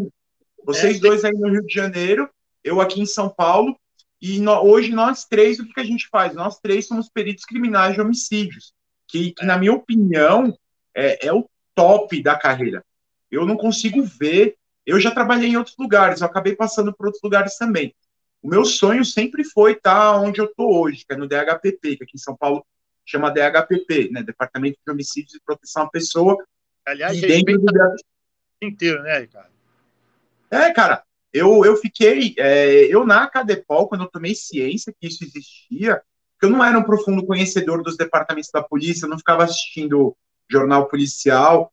Vocês é, dois aí no Rio de Janeiro, eu aqui em São Paulo, e no, hoje nós três, o que, que, a gente faz? Nós três somos peritos criminais de homicídios, que, que na minha opinião, é, é o top da carreira. Eu não consigo ver. Eu já trabalhei em outros lugares, eu acabei passando por outros lugares também. O meu sonho sempre foi estar onde eu estou hoje, que é no DHPP, que aqui em São Paulo chama DHPP, né? Departamento de Homicídios e Proteção à Pessoa. Aliás, e dentro do inteiro, né, Ricardo? É, cara, eu, eu fiquei, é, eu na Cadepol, quando eu tomei ciência que isso existia, porque eu não era um profundo conhecedor dos departamentos da polícia, eu não ficava assistindo jornal policial.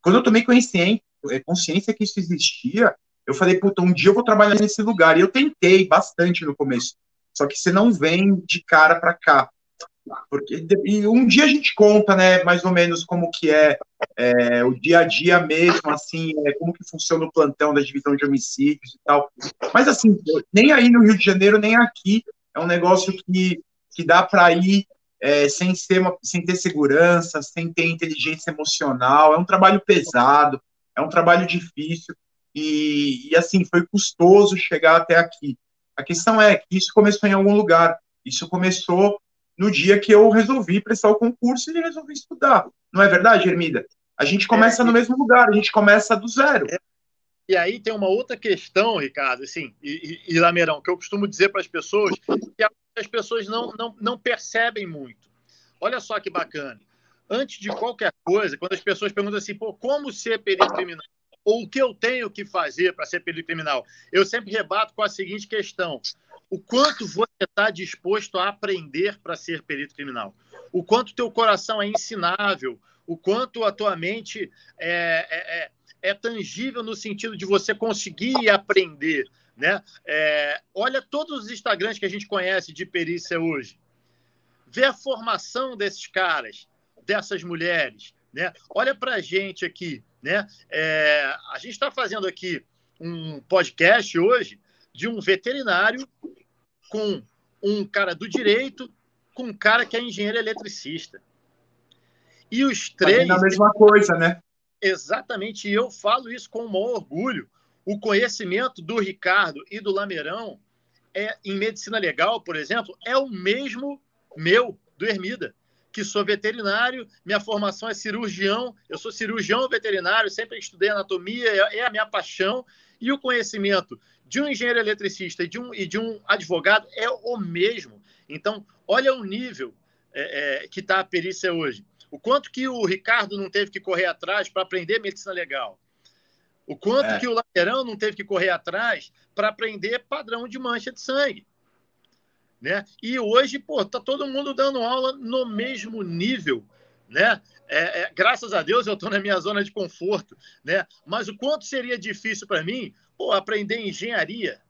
Quando eu tomei consciência, é, consciência que isso existia, eu falei, puta, um dia eu vou trabalhar nesse lugar. E eu tentei bastante no começo. Só que você não vem de cara para cá. Porque e um dia a gente conta, né, mais ou menos como que é, é, o dia a dia mesmo, assim, é, como que funciona o plantão da divisão de homicídios e tal. Mas assim, nem aí no Rio de Janeiro, nem aqui, é um negócio que, que dá para ir é, sem, ser uma, sem ter segurança, sem ter inteligência emocional. É um trabalho pesado, é um trabalho difícil. E, e, assim, foi custoso chegar até aqui. A questão é que isso começou em algum lugar. Isso começou no dia que eu resolvi prestar o concurso e resolvi estudar. Não é verdade, Hermida? A gente começa é, no mesmo lugar, a gente começa do zero. É. E aí tem uma outra questão, Ricardo, assim, e, e, e Lameirão, que eu costumo dizer para as pessoas, que as pessoas não, não, não percebem muito. Olha só que bacana. Antes de qualquer coisa, quando as pessoas perguntam assim, pô, como ser perito criminal? Ou o que eu tenho que fazer para ser perito criminal? Eu sempre rebato com a seguinte questão: o quanto você está disposto a aprender para ser perito criminal? O quanto teu coração é ensinável? O quanto a tua mente é, é, é, é tangível no sentido de você conseguir aprender? Né? É, olha todos os Instagrams que a gente conhece de perícia hoje. Vê a formação desses caras, dessas mulheres. Né? Olha para a gente aqui. Né? É, a gente está fazendo aqui um podcast hoje de um veterinário com um cara do direito com um cara que é engenheiro eletricista. E os três. a mesma coisa, né? Exatamente, e eu falo isso com o maior orgulho. O conhecimento do Ricardo e do Lameirão é, em medicina legal, por exemplo, é o mesmo meu, do Hermida que sou veterinário, minha formação é cirurgião, eu sou cirurgião veterinário, sempre estudei anatomia, é, é a minha paixão, e o conhecimento de um engenheiro eletricista e de um, e de um advogado é o mesmo. Então, olha o nível é, é, que está a perícia hoje. O quanto que o Ricardo não teve que correr atrás para aprender medicina legal. O quanto é. que o Lateirão não teve que correr atrás para aprender padrão de mancha de sangue. Né? E hoje, pô, tá todo mundo dando aula no mesmo nível, né? É, é, graças a Deus eu estou na minha zona de conforto, né? Mas o quanto seria difícil para mim, pô, aprender engenharia,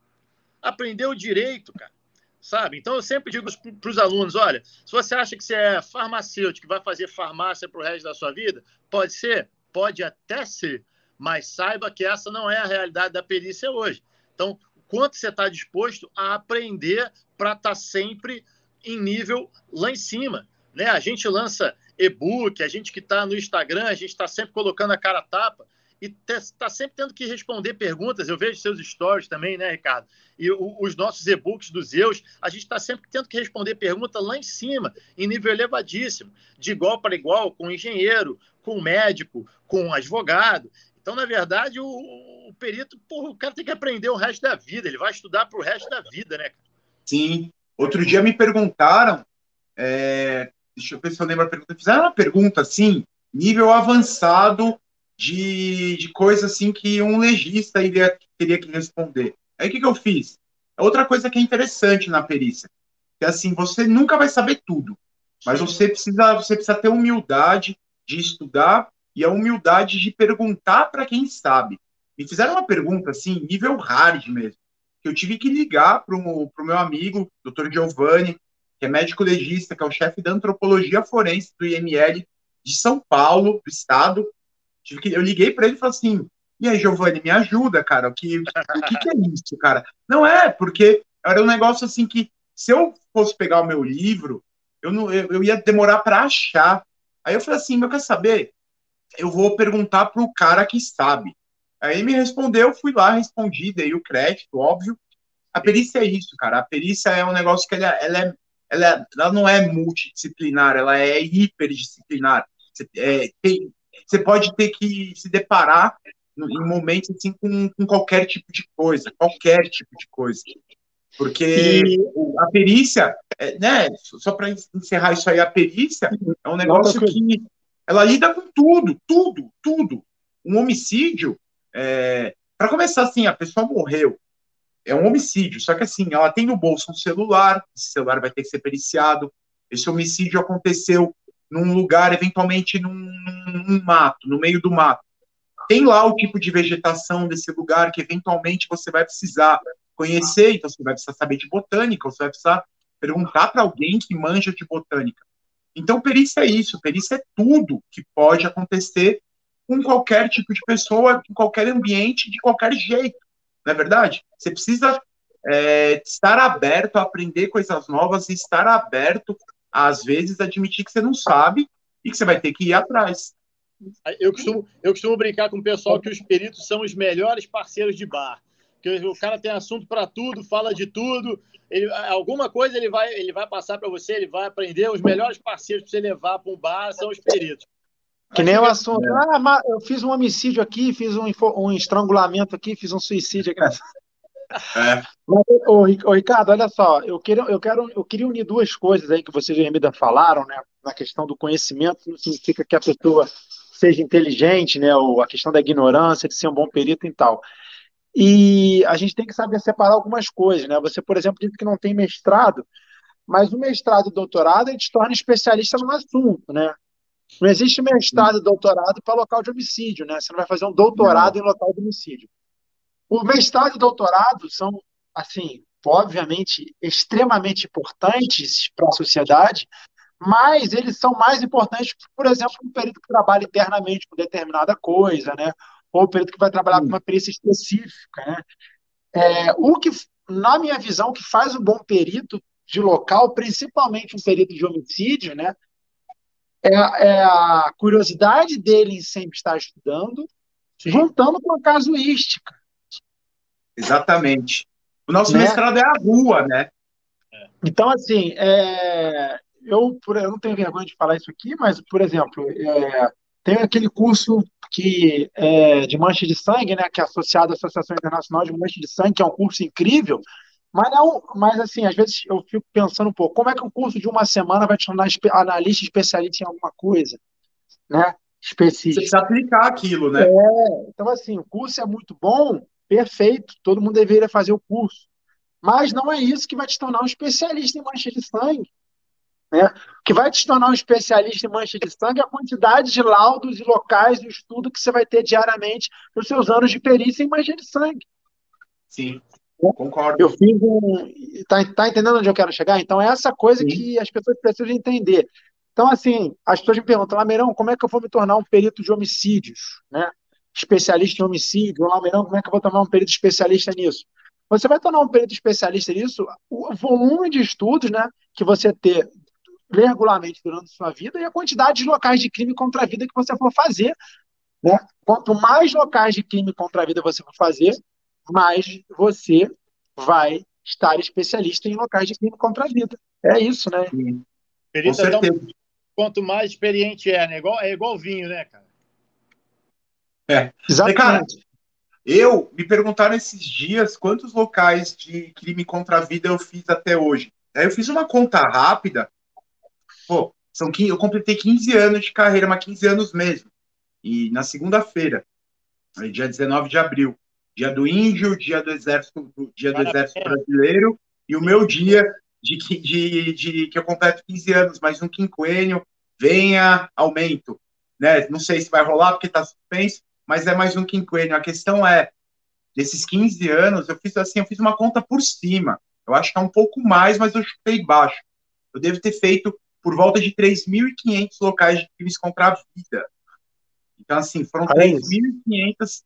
aprender o direito, cara, sabe? Então eu sempre digo para os alunos, olha, se você acha que você é farmacêutico, que vai fazer farmácia para o resto da sua vida, pode ser, pode até ser, mas saiba que essa não é a realidade da perícia hoje. Então, quanto você está disposto a aprender para estar tá sempre em nível lá em cima. Né? A gente lança e-book, a gente que está no Instagram, a gente está sempre colocando a cara tapa e está sempre tendo que responder perguntas. Eu vejo seus stories também, né, Ricardo? E o, os nossos e-books dos Zeus, a gente está sempre tendo que responder perguntas lá em cima, em nível elevadíssimo, de igual para igual, com engenheiro, com médico, com advogado. Então, na verdade, o, o perito, porra, o cara tem que aprender o resto da vida, ele vai estudar para o resto da vida, né? Sim. Outro dia me perguntaram, é, deixa eu ver se eu lembro a pergunta, fizeram uma pergunta assim, nível avançado de, de coisa assim que um legista iria, teria que responder. Aí o que, que eu fiz? Outra coisa que é interessante na perícia, que assim, você nunca vai saber tudo, mas você precisa, você precisa ter humildade de estudar e a humildade de perguntar para quem sabe. Me fizeram uma pergunta, assim, nível hard mesmo, que eu tive que ligar para o meu amigo, Dr. Giovanni, que é médico legista, que é o chefe da antropologia forense do IML de São Paulo, do estado. Tive que, eu liguei para ele e falei assim: e aí, Giovanni, me ajuda, cara. O que, o que, que é isso, cara? Não é, porque era um negócio assim que, se eu fosse pegar o meu livro, eu, não, eu, eu ia demorar para achar. Aí eu falei assim: meu, quer saber? Eu vou perguntar para o cara que sabe. Aí me respondeu, fui lá, respondi, dei o crédito, óbvio. A perícia é isso, cara. A perícia é um negócio que ela, ela, é, ela, é, ela não é multidisciplinar, ela é hiperdisciplinar. Você, é, tem, você pode ter que se deparar em momentos assim com, com qualquer tipo de coisa, qualquer tipo de coisa. Porque e... a perícia, é, né, só para encerrar isso aí, a perícia é um negócio que ela lida com tudo, tudo, tudo. Um homicídio, é... para começar assim, a pessoa morreu. É um homicídio, só que assim, ela tem no bolso um celular, esse celular vai ter que ser periciado. Esse homicídio aconteceu num lugar, eventualmente num, num mato, no meio do mato. Tem lá o tipo de vegetação desse lugar que eventualmente você vai precisar conhecer, então você vai precisar saber de botânica, você vai precisar perguntar para alguém que manja de botânica. Então, perícia é isso, perícia é tudo que pode acontecer com qualquer tipo de pessoa, em qualquer ambiente, de qualquer jeito, não é verdade? Você precisa é, estar aberto a aprender coisas novas e estar aberto, às vezes, a admitir que você não sabe e que você vai ter que ir atrás. Eu costumo, eu costumo brincar com o pessoal que os peritos são os melhores parceiros de bar que o cara tem assunto para tudo, fala de tudo. Ele, alguma coisa ele vai, ele vai passar para você, ele vai aprender. Os melhores parceiros para você levar para um bar são os peritos. Que nem o assunto. É. Ah, mas eu fiz um homicídio aqui, fiz um, um estrangulamento aqui, fiz um suicídio aqui. É. Mas, ô, ô, Ricardo, olha só, eu, quero, eu, quero, eu queria unir duas coisas aí que vocês e a Emida falaram, né? Na questão do conhecimento, não significa que a pessoa seja inteligente, né? Ou a questão da ignorância, de ser um bom perito e tal. E a gente tem que saber separar algumas coisas, né? Você, por exemplo, disse que não tem mestrado, mas o mestrado e doutorado a gente torna especialista no assunto, né? Não existe mestrado e doutorado para local de homicídio, né? Você não vai fazer um doutorado não. em local de homicídio. O mestrado e doutorado são, assim, obviamente, extremamente importantes para a sociedade, mas eles são mais importantes, por exemplo, um período que trabalha internamente com determinada coisa, né? Ou o perito que vai trabalhar com uma perícia específica. Né? É, o que, na minha visão, o que faz um bom perito de local, principalmente um perito de homicídio, né, é, é a curiosidade dele em sempre estar estudando, Sim. juntando com a casuística. Exatamente. O nosso né? mestrado é a rua, né? Então, assim, é, eu, eu não tenho vergonha de falar isso aqui, mas, por exemplo, é, tem aquele curso que é, de mancha de sangue, né, que é associado à Associação Internacional de Mancha de Sangue, que é um curso incrível, mas não, mas assim, às vezes eu fico pensando um pouco, como é que um curso de uma semana vai te tornar analista especialista em alguma coisa, né? Específica. Você precisa aplicar aquilo, né? É, então assim, o curso é muito bom, perfeito, todo mundo deveria fazer o curso. Mas não é isso que vai te tornar um especialista em mancha de sangue. Né? O que vai te tornar um especialista em mancha de sangue é a quantidade de laudos e locais de estudo que você vai ter diariamente nos seus anos de perícia em mancha de sangue. Sim, concordo. Eu fiz um. Tá, tá entendendo onde eu quero chegar? Então, é essa coisa Sim. que as pessoas precisam entender. Então, assim, as pessoas me perguntam, Lameirão, como é que eu vou me tornar um perito de homicídios? Né? Especialista em homicídio, Lameirão, como é que eu vou tornar um perito especialista nisso? Você vai tornar um perito especialista nisso, o volume de estudos né, que você ter regularmente durante a sua vida e a quantidade de locais de crime contra a vida que você for fazer. Né? Quanto mais locais de crime contra a vida você for fazer, mais você vai estar especialista em locais de crime contra a vida. É isso, né? Perito, então, quanto mais experiente é, né? Igual, é igual vinho, né, cara? É. Exatamente. Cara, eu me perguntaram esses dias quantos locais de crime contra a vida eu fiz até hoje. Aí eu fiz uma conta rápida pô, são 15, eu completei 15 anos de carreira, mas 15 anos mesmo. E na segunda-feira, dia 19 de abril, dia do índio, dia do exército, dia do exército brasileiro, e o meu dia de, de, de, que eu completo 15 anos, mais um quinquênio, venha aumento. Né? Não sei se vai rolar porque está suspenso, mas é mais um quinquênio. A questão é, desses 15 anos, eu fiz assim, eu fiz uma conta por cima. Eu acho que é um pouco mais, mas eu chutei baixo. Eu devo ter feito por volta de 3.500 locais de crimes contra a vida. Então, assim, foram 3.500.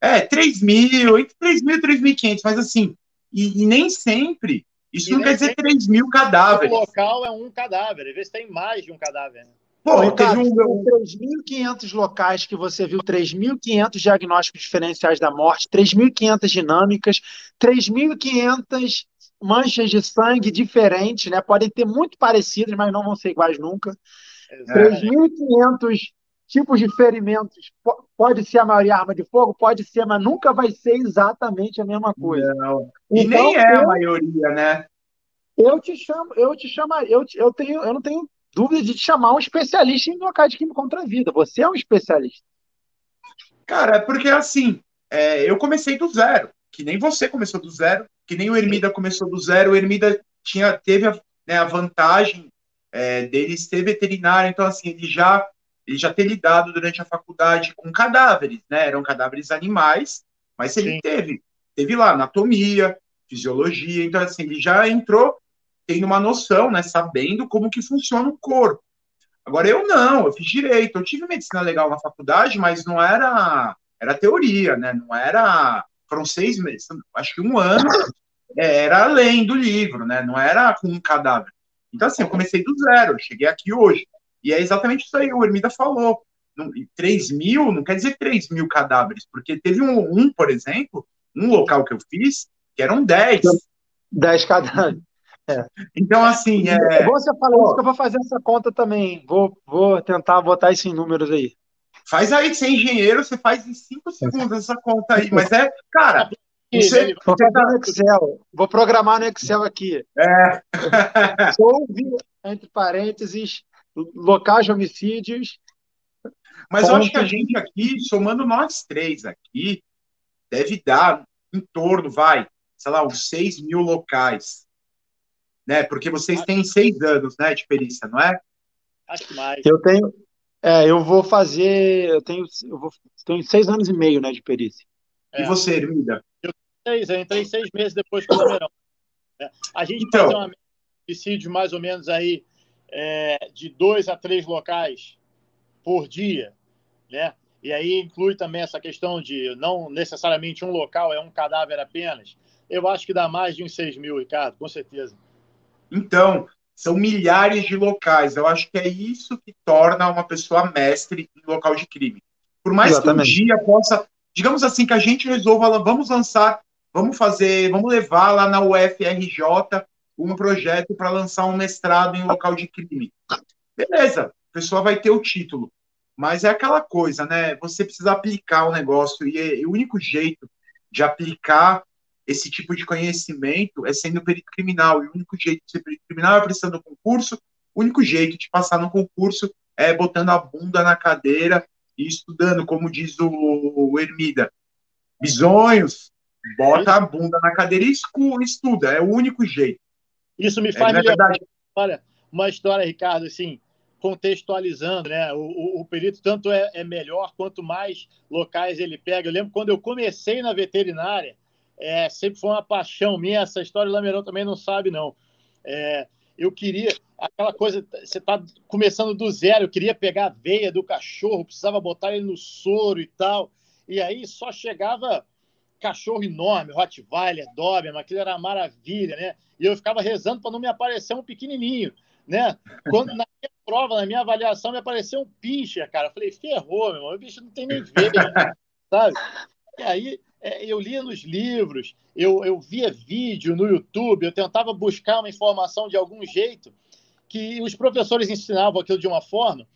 É, 3.000, entre 3.000 e 3.500, mas assim, e, e, nem sempre. Isso e não quer dizer 3 mil cadáveres. O local é um cadáver, às vezes tem mais de um cadáver. Né? Pô, Ricardo, teve um... 3.500 locais que você viu, 3.500 diagnósticos diferenciais da morte, 3.500 dinâmicas, 3.500 manchas de sangue diferentes, né? Podem ter muito parecidas, mas não vão ser iguais nunca. 3.500 tipos de ferimentos. Pode ser a maioria arma de fogo? Pode ser, mas nunca vai ser exatamente a mesma coisa. Não. E então, nem é eu, a maioria, né? Eu te chamo, eu te chamo, eu, eu, tenho, eu não tenho dúvida de te chamar um especialista em locais de química contra a vida. Você é um especialista. Cara, é porque assim, é, eu comecei do zero, que nem você começou do zero, que nem o Ermida começou do zero, o Ermida tinha, teve a, né, a vantagem é, dele ser veterinário, então assim, ele já, ele já ter lidado durante a faculdade com cadáveres, né, eram cadáveres animais, mas ele Sim. teve, teve lá anatomia, fisiologia, então assim, ele já entrou tendo uma noção, né, sabendo como que funciona o corpo. Agora eu não, eu fiz direito, eu tive medicina legal na faculdade, mas não era, era teoria, né, não era foram seis meses, acho que um ano é, era além do livro, né? Não era com um cadáver. Então, assim, eu comecei do zero, cheguei aqui hoje. E é exatamente isso aí, o Ermida falou. 3 mil não quer dizer 3 mil cadáveres, porque teve um, um, por exemplo, um local que eu fiz, que eram 10. 10 cadáveres. É. Então, assim. É... Você falou isso que eu vou fazer essa conta também. Vou, vou tentar botar isso em números aí. Faz aí, você é engenheiro, você faz em cinco segundos essa conta aí. Mas é, cara. Você, vou fazer no Excel. Vou programar no Excel aqui. É. (laughs) Houve, entre parênteses, locais de homicídios. Mas eu acho que a gente aqui, somando nós três aqui, deve dar em torno, vai, sei lá, uns 6 mil locais. Né? Porque vocês têm seis anos né, de perícia, não é? Acho que mais. Eu tenho, é, eu vou fazer. Eu tenho, eu vou, tenho seis anos e meio né, de perícia. É. E você, Ermida? Eu, seis, eu entrei seis meses depois do verão. É, a gente então, faz uma homicídio mais ou menos aí é, de dois a três locais por dia, né? E aí inclui também essa questão de não necessariamente um local é um cadáver apenas. Eu acho que dá mais de uns seis mil, Ricardo, com certeza. Então, são milhares de locais. Eu acho que é isso que torna uma pessoa mestre em local de crime. Por mais Exatamente. que um dia possa, digamos assim, que a gente resolva, vamos lançar, vamos fazer, vamos levar lá na UFRJ um projeto para lançar um mestrado em local de crime. Beleza, a pessoa vai ter o título. Mas é aquela coisa, né? Você precisa aplicar o negócio e, é, e o único jeito de aplicar esse tipo de conhecimento é sendo perito criminal. E o único jeito de ser perito criminal é prestando concurso. O único jeito de passar no concurso é botando a bunda na cadeira e estudando, como diz o, Ermida. Bisonhos, bota a bunda na cadeira e estuda, é o único jeito. Isso me é, faz é, lembrar olha, uma história, Ricardo, assim, contextualizando, né? O, o, o perito tanto é, é, melhor quanto mais locais ele pega. Eu lembro quando eu comecei na veterinária, é, sempre foi uma paixão minha. Essa história o Lamerão também não sabe, não. É, eu queria aquela coisa, você está começando do zero, eu queria pegar a veia do cachorro, precisava botar ele no soro e tal. E aí só chegava cachorro enorme, Rottweiler, Doberman, aquilo era maravilha, né? E eu ficava rezando para não me aparecer um pequenininho, né? Quando na minha prova, na minha avaliação, me apareceu um pincher, cara. Eu falei, ferrou, meu irmão, o bicho não tem nem veia, (laughs) sabe? E aí é, eu lia nos livros, eu, eu via vídeo no YouTube, eu tentava buscar uma informação de algum jeito que os professores ensinavam aquilo de uma forma.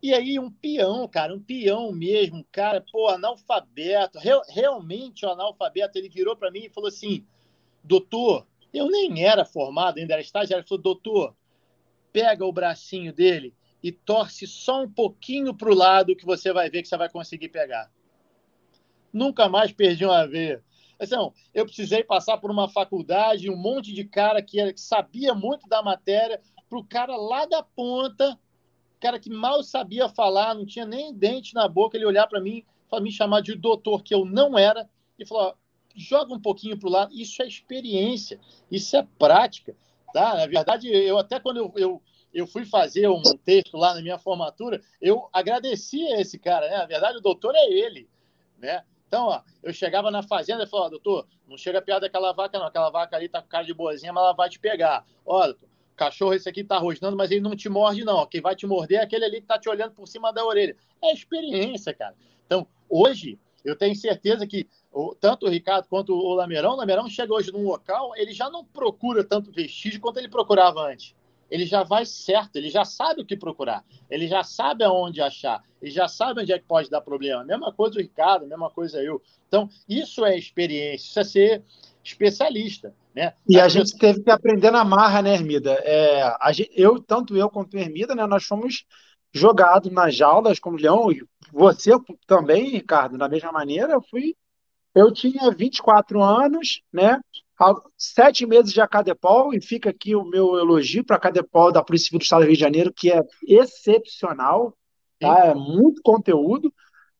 E aí um peão, cara, um peão mesmo, cara, pô, analfabeto, real, realmente o analfabeto, ele virou para mim e falou assim, doutor, eu nem era formado, ainda era estagiário, ele falou, doutor, pega o bracinho dele e torce só um pouquinho para o lado que você vai ver que você vai conseguir pegar nunca mais perdi uma veia. Assim, eu precisei passar por uma faculdade, um monte de cara que, que sabia muito da matéria, para o cara lá da ponta, cara que mal sabia falar, não tinha nem dente na boca, ele olhar para mim, me chamar de doutor, que eu não era, e falar: joga um pouquinho para o lado. Isso é experiência, isso é prática. Tá? Na verdade, eu até quando eu, eu, eu fui fazer um texto lá na minha formatura, eu agradeci a esse cara. Né? Na verdade, o doutor é ele. Né? Então, ó, eu chegava na fazenda e falava, doutor, não chega perto daquela vaca, não. Aquela vaca ali tá com cara de boazinha, mas ela vai te pegar. Ó, doutor, cachorro esse aqui tá rosnando, mas ele não te morde, não. Quem vai te morder é aquele ali que tá te olhando por cima da orelha. É experiência, cara. Então, hoje, eu tenho certeza que tanto o Ricardo quanto o Lamerão, o Lamerão chega hoje num local, ele já não procura tanto vestígio quanto ele procurava antes ele já vai certo, ele já sabe o que procurar, ele já sabe aonde achar, ele já sabe onde é que pode dar problema. Mesma coisa o Ricardo, mesma coisa eu. Então, isso é experiência, isso é ser especialista. Né? E a, a gente teve que aprender na marra, né, Hermida? É, gente, eu, tanto eu quanto o Hermida, né, nós fomos jogados nas jaulas como leão, e você também, Ricardo, da mesma maneira, eu fui. Eu tinha 24 anos, né? Sete meses de Acadepol, e fica aqui o meu elogio para a Acadepol da Polícia Civil do Estado do Rio de Janeiro, que é excepcional, tá? é muito conteúdo,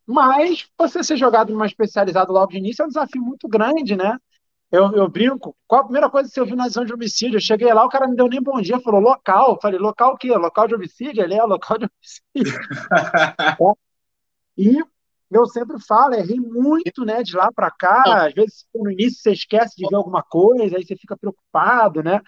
mas você ser jogado numa especializada logo de início é um desafio muito grande, né? Eu, eu brinco. Qual a primeira coisa que você ouviu na zona de homicídio? Eu cheguei lá, o cara me deu nem bom dia, falou local. Eu falei, local o quê? Local de homicídio? Ele é local de homicídio. (laughs) e eu sempre falo, errei muito, né, de lá para cá. Às vezes, no início, você esquece de ver alguma coisa, aí você fica preocupado, né?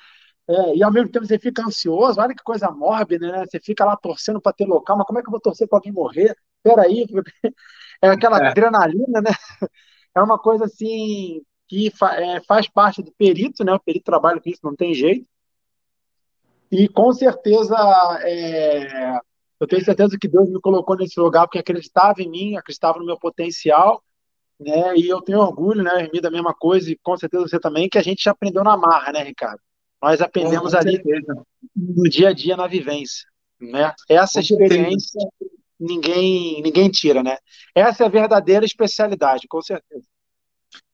É, e ao mesmo tempo você fica ansioso, olha que coisa mórbida, né? Você fica lá torcendo para ter local, mas como é que eu vou torcer para alguém morrer? Peraí, (laughs) é aquela é. adrenalina, né? É uma coisa assim que fa é, faz parte do perito, né? O perito trabalha com isso, não tem jeito. E com certeza é, eu tenho certeza que Deus me colocou nesse lugar porque acreditava em mim, acreditava no meu potencial, né? E eu tenho orgulho, né, Remi, da mesma coisa, e com certeza você também, que a gente aprendeu na marra, né, Ricardo? Nós aprendemos com ali certeza. no dia a dia, na vivência, né? Essa com experiência certeza. ninguém ninguém tira, né? Essa é a verdadeira especialidade, com certeza.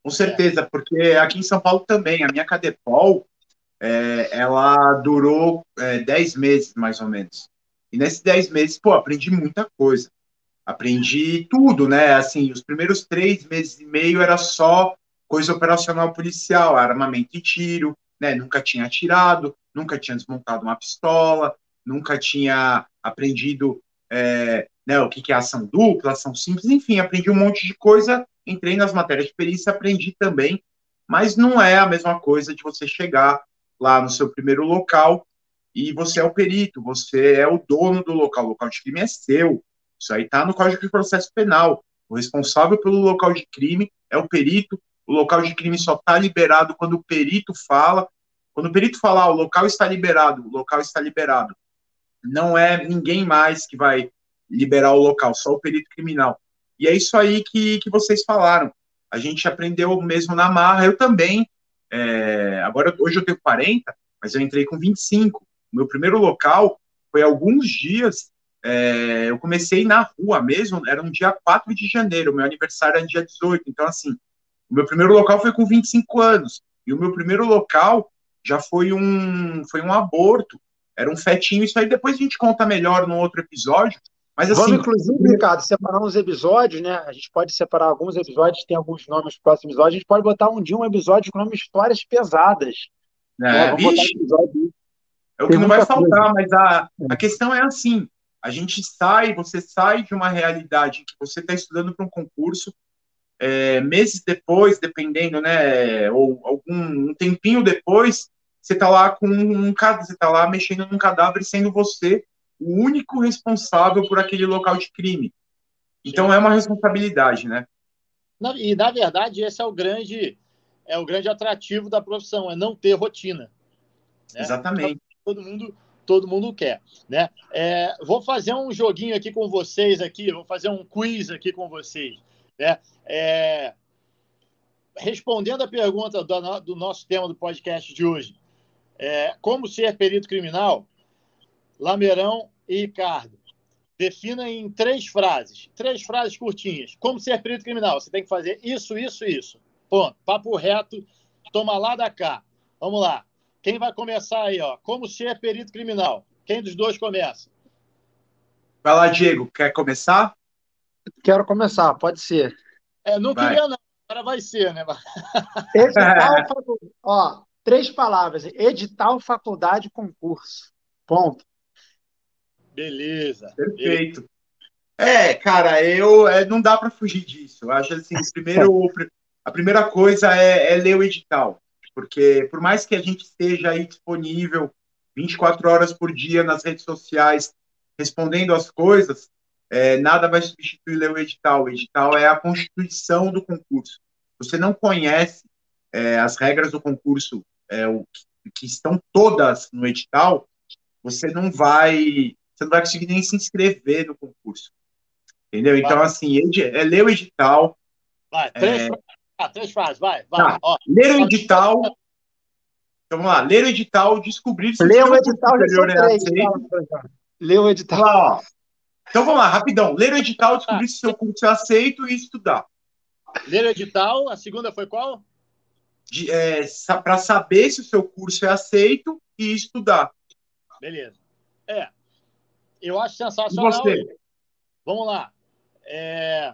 Com certeza, porque aqui em São Paulo também, a minha Cadepol, é, ela durou é, 10 meses, mais ou menos. E nesses 10 meses, pô, aprendi muita coisa. Aprendi tudo, né? Assim, os primeiros três meses e meio era só coisa operacional policial, armamento e tiro, né? Nunca tinha atirado, nunca tinha desmontado uma pistola, nunca tinha aprendido é, né, o que, que é ação dupla, ação simples, enfim, aprendi um monte de coisa, entrei nas matérias de perícia, aprendi também, mas não é a mesma coisa de você chegar lá no seu primeiro local e você é o perito, você é o dono do local, o local de crime é seu. Isso aí está no Código de Processo Penal. O responsável pelo local de crime é o perito. O local de crime só está liberado quando o perito fala. Quando o perito falar, o local está liberado, o local está liberado. Não é ninguém mais que vai liberar o local, só o perito criminal. E é isso aí que, que vocês falaram. A gente aprendeu mesmo na marra. Eu também. É, agora, hoje eu tenho 40, mas eu entrei com 25 meu primeiro local foi alguns dias. É, eu comecei na rua mesmo, era um dia 4 de janeiro, meu aniversário era dia 18. Então, assim, O meu primeiro local foi com 25 anos. E o meu primeiro local já foi um, foi um aborto. Era um fetinho. Isso aí depois a gente conta melhor num outro episódio. Mas, assim, Vamos, inclusive, Ricardo, separar uns episódios, né? A gente pode separar alguns episódios, tem alguns nomes para próximos episódios. A gente pode botar um dia um episódio com nome Histórias Pesadas. É, né? Vamos botar episódio. É o que não vai faltar, coisa. mas a, a questão é assim: a gente sai, você sai de uma realidade que você está estudando para um concurso, é, meses depois, dependendo, né, ou algum um tempinho depois, você está lá com um, você está lá mexendo num cadáver, sendo você o único responsável por aquele local de crime. Então é uma responsabilidade, né? E na verdade esse é o grande é o grande atrativo da profissão, é não ter rotina. Né? Exatamente. Todo mundo todo mundo quer, né? É, vou fazer um joguinho aqui com vocês aqui, vou fazer um quiz aqui com vocês, né? É, respondendo a pergunta do, do, nosso tema do podcast de hoje, é, como ser perito criminal? Lameirão e Ricardo, defina em três frases, três frases curtinhas. Como ser perito criminal? Você tem que fazer isso, isso, isso. Ponto. Papo reto, toma lá da cá. Vamos lá. Quem vai começar aí, ó? Como ser perito criminal? Quem dos dois começa? Vai lá, Diego. Quer começar? Quero começar, pode ser. É, não vai. queria, não. Agora vai ser, né? (laughs) Edital, ó, três palavras. Edital, faculdade, concurso. Ponto. Beleza. Perfeito. É, cara, eu é, não dá para fugir disso. Eu acho assim, primeiro, a primeira coisa é, é, ler o edital, porque por mais que a gente esteja aí disponível 24 horas por dia nas redes sociais respondendo as coisas, é, nada vai substituir ler o edital. O edital é a constituição do concurso. Você não conhece é, as regras do concurso, é, o, que estão todas no edital, você não vai você não vai conseguir nem se inscrever no concurso. Entendeu? Então, assim, é ler o edital. Vai, três, é... ah, três frases, vai. vai. Tá. Ó, ler o edital. Então, vamos lá, ler o edital, descobrir se ler o edital já é tá, Ler o edital. Ó, então vamos lá, rapidão. Ler o edital, descobrir ah. se seu curso é aceito e estudar. Ler o edital, a segunda foi qual? É, Para saber se o seu curso é aceito e estudar. Beleza. É, eu acho sensacional. E você? Vamos lá. É...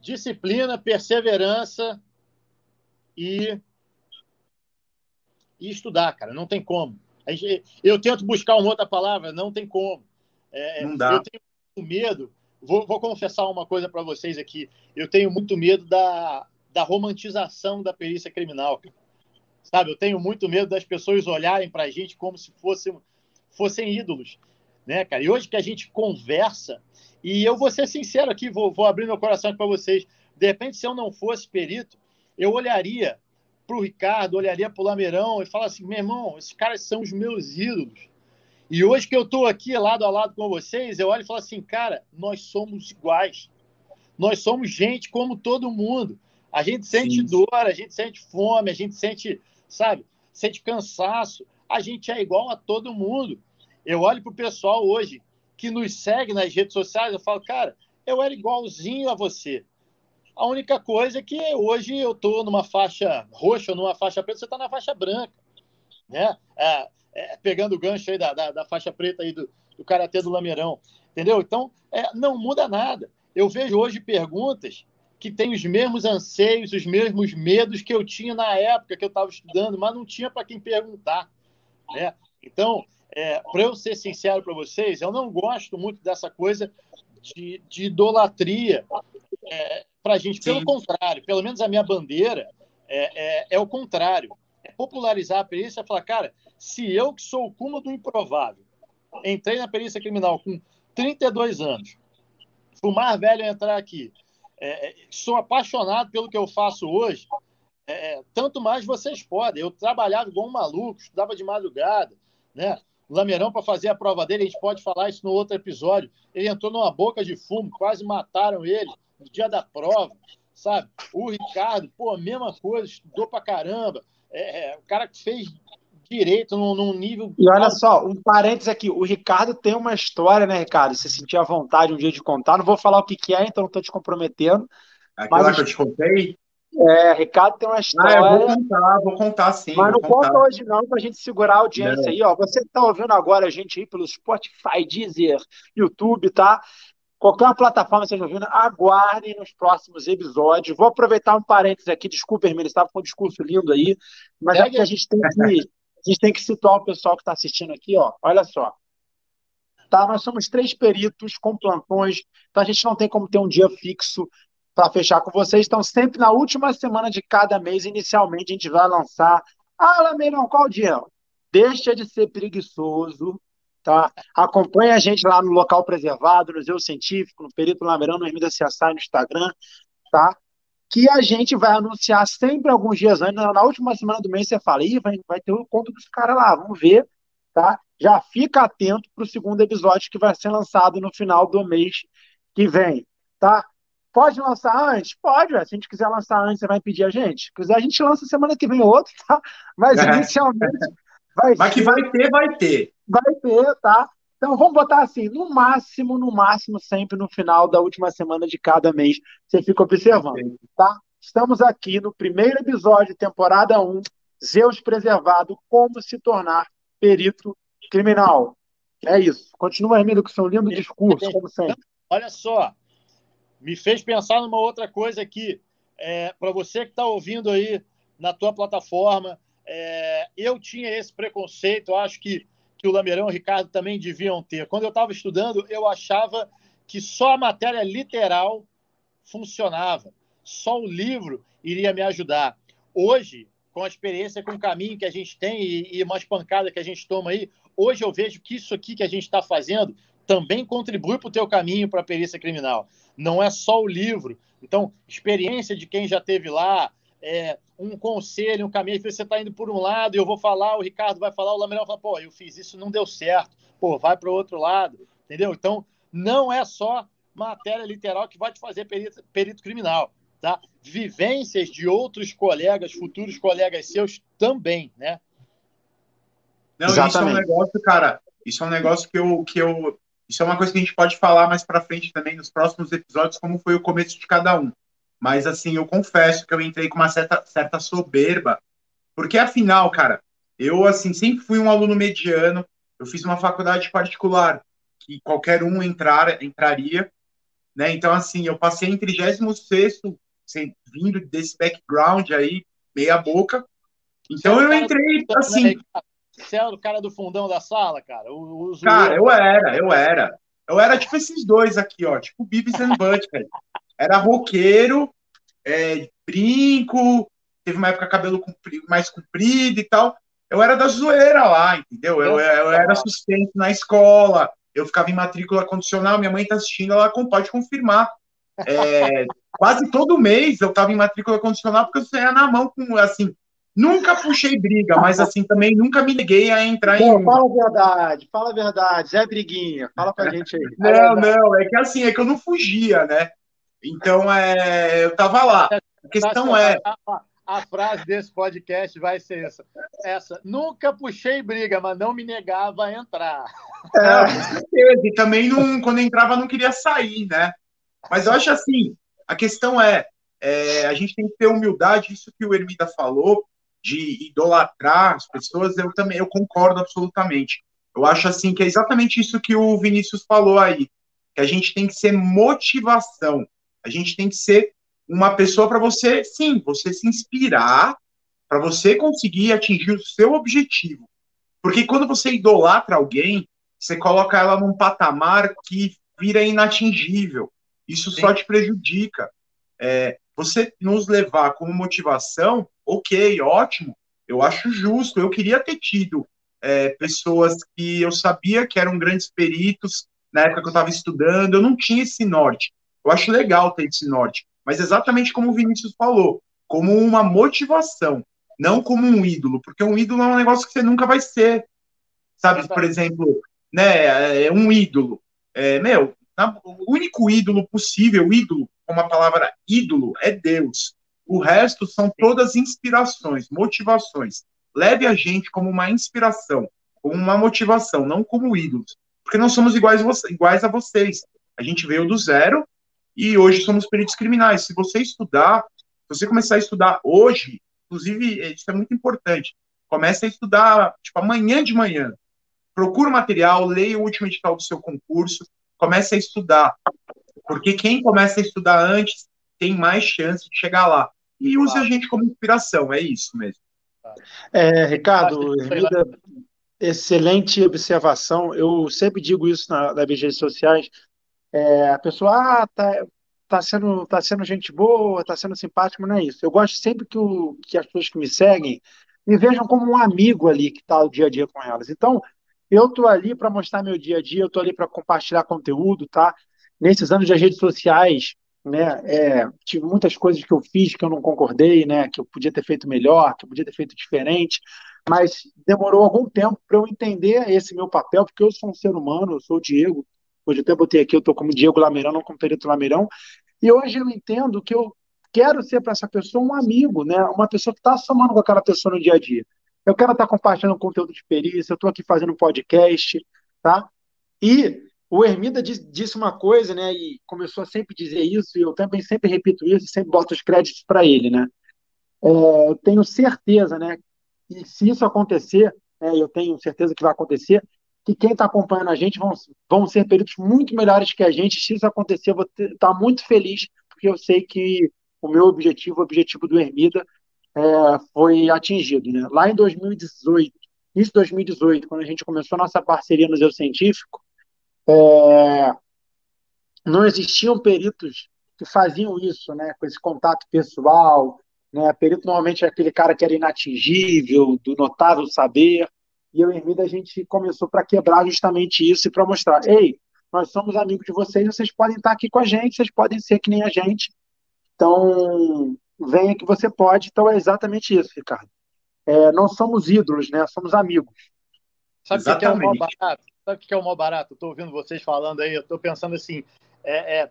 Disciplina, perseverança e... e estudar, cara. Não tem como. Eu tento buscar uma outra palavra, não tem como. É, não dá. Eu tenho muito medo. Vou, vou confessar uma coisa para vocês aqui. Eu tenho muito medo da, da romantização da perícia criminal. Sabe, eu tenho muito medo das pessoas olharem para a gente como se fosse fossem ídolos, né, cara? E hoje que a gente conversa, e eu vou ser sincero aqui, vou, vou abrir meu coração para vocês. De repente, se eu não fosse perito, eu olharia para o Ricardo, olharia para o Lameirão e falaria assim: meu irmão, esses caras são os meus ídolos. E hoje que eu estou aqui lado a lado com vocês, eu olho e falo assim: cara, nós somos iguais. Nós somos gente como todo mundo. A gente sente Sim. dor, a gente sente fome, a gente sente, sabe, sente cansaço a gente é igual a todo mundo. Eu olho para o pessoal hoje que nos segue nas redes sociais, eu falo, cara, eu era igualzinho a você. A única coisa é que hoje eu estou numa faixa roxa numa faixa preta, você está na faixa branca. Né? É, é, pegando o gancho aí da, da, da, faixa preta aí do, do Karatê do Lameirão. Entendeu? Então, é, não muda nada. Eu vejo hoje perguntas que têm os mesmos anseios, os mesmos medos que eu tinha na época que eu estava estudando, mas não tinha para quem perguntar. Né? Então, é, para eu ser sincero para vocês, eu não gosto muito dessa coisa de, de idolatria é, para a gente. Pelo Sim. contrário, pelo menos a minha bandeira é, é, é, o contrário. É popularizar a perícia e falar, cara, se eu que sou o cúmulo do improvável, entrei na perícia criminal com 32 anos, fumar velho entrar aqui, é, é, sou apaixonado pelo que eu faço hoje, tanto mais vocês podem. Eu trabalhava igual um maluco, estudava de madrugada, né? O Lameirão, para fazer a prova dele, a gente pode falar isso no outro episódio. Ele entrou numa boca de fumo, quase mataram ele no dia da prova, sabe? O Ricardo, pô, mesma coisa, estudou pra caramba. É, é, o cara que fez direito num, num, nível. E olha só, um parênteses aqui: o Ricardo tem uma história, né, Ricardo? Se sentir à vontade um dia de contar, não vou falar o que, que é, então não estou te comprometendo. Aquela mas, que eu te contei? É, Ricardo tem uma história. Ah, eu vou contar, vou contar sim. Mas não conta hoje, não, para a gente segurar a audiência não. aí, ó. Você que está ouvindo agora a gente aí pelo Spotify, Deezer, YouTube, tá? Qualquer plataforma que esteja ouvindo, aguardem nos próximos episódios. Vou aproveitar um parênteses aqui, desculpa, Hermínio, estava com um discurso lindo aí, mas é, é que a gente tem que, a gente tem que situar o pessoal que está assistindo aqui, ó. Olha só. Tá, nós somos três peritos com plantões, então a gente não tem como ter um dia fixo para fechar com vocês. Então, sempre na última semana de cada mês, inicialmente, a gente vai lançar. Ah, Lameirão, qual dia? Deixa de ser preguiçoso, tá? Acompanhe a gente lá no local preservado, no Museu Científico, no Perito Lameirão, no Ermida CSI, no Instagram, tá? Que a gente vai anunciar sempre alguns dias antes. Na última semana do mês você fala, Ih, vai, vai ter o conto dos caras lá, vamos ver, tá? Já fica atento para o segundo episódio que vai ser lançado no final do mês que vem, tá? Pode lançar antes? Pode, ué. se a gente quiser lançar antes, você vai pedir a gente. Se quiser, a gente lança semana que vem outro, tá? Mas é. inicialmente vai Mas que vai ter, vai ter. Vai ter, tá? Então vamos botar assim, no máximo, no máximo, sempre no final da última semana de cada mês. Você fica observando, tá? Estamos aqui no primeiro episódio, temporada 1, Zeus Preservado, como se tornar perito criminal. É isso. Continua, Emílio, com seu lindo discurso, como sempre. Olha só, me fez pensar numa outra coisa aqui. É, Para você que está ouvindo aí na tua plataforma, é, eu tinha esse preconceito, acho que, que o Lameirão e o Ricardo também deviam ter. Quando eu estava estudando, eu achava que só a matéria literal funcionava, só o livro iria me ajudar. Hoje, com a experiência, com o caminho que a gente tem e, e umas pancadas que a gente toma aí, hoje eu vejo que isso aqui que a gente está fazendo também contribui para o teu caminho para a perícia criminal. Não é só o livro. Então, experiência de quem já teve lá, é, um conselho, um caminho. Você está indo por um lado e eu vou falar, o Ricardo vai falar, o Lamerão vai falar, pô, eu fiz isso, não deu certo. Pô, vai para o outro lado, entendeu? Então, não é só matéria literal que vai te fazer perito, perito criminal, tá? Vivências de outros colegas, futuros colegas seus também, né? Não, Exatamente. isso é um negócio, cara, isso é um negócio que eu, que eu isso é uma coisa que a gente pode falar mais para frente também nos próximos episódios, como foi o começo de cada um. Mas, assim, eu confesso que eu entrei com uma certa, certa soberba, porque, afinal, cara, eu, assim, sempre fui um aluno mediano, eu fiz uma faculdade particular, que qualquer um entrar, entraria, né? Então, assim, eu passei em 36 vindo desse background aí, meia boca. Então, eu entrei, assim... Você era o cara do fundão da sala, cara? O, o cara, eu era, eu era. Eu era tipo esses dois aqui, ó, tipo Beavis and Butthead. Era roqueiro, é, brinco, teve uma época cabelo comprido, mais comprido e tal. Eu era da zoeira lá, entendeu? Eu, eu era sustento na escola, eu ficava em matrícula condicional, minha mãe tá assistindo, ela pode confirmar. É, quase todo mês eu tava em matrícula condicional porque eu saía na mão com, assim, Nunca puxei briga, mas assim, também nunca me neguei a entrar Pô, em. Fala a verdade, fala a verdade, Zé Briguinha, fala pra gente aí. Não, não, é que assim, é que eu não fugia, né? Então, é, eu tava lá. A questão é. A, a, frase desse podcast vai ser essa. essa. Nunca puxei briga, mas não me negava a entrar. É, com certeza. E também, não, quando entrava, não queria sair, né? Mas eu acho assim, a questão é, é, a gente tem que ter humildade, isso que o Ermida falou, de idolatrar as pessoas, eu também eu concordo absolutamente. Eu acho assim que é exatamente isso que o Vinícius falou aí, que a gente tem que ser motivação. A gente tem que ser uma pessoa para você, sim, você se inspirar para você conseguir atingir o seu objetivo. Porque quando você idolatra alguém, você coloca ela num patamar que vira inatingível. Isso sim. só te prejudica. É, você nos levar como motivação ok, ótimo, eu acho justo. Eu queria ter tido é, pessoas que eu sabia que eram grandes peritos na época que eu estava estudando, eu não tinha esse norte. Eu acho legal ter esse norte, mas exatamente como o Vinícius falou, como uma motivação, não como um ídolo, porque um ídolo é um negócio que você nunca vai ser. Sabe, por exemplo, né, é um ídolo. É, meu, o único ídolo possível, ídolo, como a palavra ídolo, é Deus. O resto são todas inspirações, motivações. Leve a gente como uma inspiração, como uma motivação, não como ídolos. Porque nós somos iguais, iguais a vocês. A gente veio do zero e hoje somos peritos criminais. Se você estudar, se você começar a estudar hoje, inclusive, isso é muito importante, comece a estudar, tipo, amanhã de manhã. Procura o material, leia o último edital do seu concurso, comece a estudar. Porque quem começa a estudar antes tem mais chance de chegar lá. E use a gente como inspiração, é isso mesmo. É, Ricardo, vida, excelente observação. Eu sempre digo isso na, nas redes sociais. É, a pessoa, ah, tá, tá sendo, tá sendo gente boa, tá sendo simpático, mas não é isso. Eu gosto sempre que, o, que as pessoas que me seguem me vejam como um amigo ali que está o dia a dia com elas. Então, eu tô ali para mostrar meu dia a dia, eu tô ali para compartilhar conteúdo, tá? Nesses anos das redes sociais, né, é, tive muitas coisas que eu fiz que eu não concordei, né, que eu podia ter feito melhor, que eu podia ter feito diferente, mas demorou algum tempo para eu entender esse meu papel, porque eu sou um ser humano, eu sou o Diego, hoje até botei aqui, eu estou como Diego Lameirão, não como Perito Lameirão, e hoje eu entendo que eu quero ser para essa pessoa um amigo, né, uma pessoa que está somando com aquela pessoa no dia a dia. Eu quero estar tá compartilhando conteúdo de perícia, eu estou aqui fazendo um podcast, tá? E o Ermida disse uma coisa, né, e começou a sempre dizer isso, e eu também sempre repito isso, e sempre boto os créditos para ele, né? É, tenho certeza, né, e se isso acontecer, é, eu tenho certeza que vai acontecer, que quem está acompanhando a gente vão, vão ser peritos muito melhores que a gente. Se isso acontecer, eu vou estar tá muito feliz, porque eu sei que o meu objetivo, o objetivo do Ermida, é, foi atingido. Né? Lá em 2018, início de 2018, quando a gente começou a nossa parceria no Museu Científico, é, não existiam peritos que faziam isso, né, com esse contato pessoal. Né, perito normalmente é aquele cara que era inatingível, do notável saber. E eu e Hermida, a gente começou para quebrar justamente isso e para mostrar: ei, nós somos amigos de vocês, vocês podem estar aqui com a gente, vocês podem ser que nem a gente. Então, venha que você pode. Então, é exatamente isso, Ricardo. É, não somos ídolos, né? Somos amigos. Sabe o que é o mal barato? Sabe o que é o mal barato? Estou ouvindo vocês falando aí, eu estou pensando assim, é, é,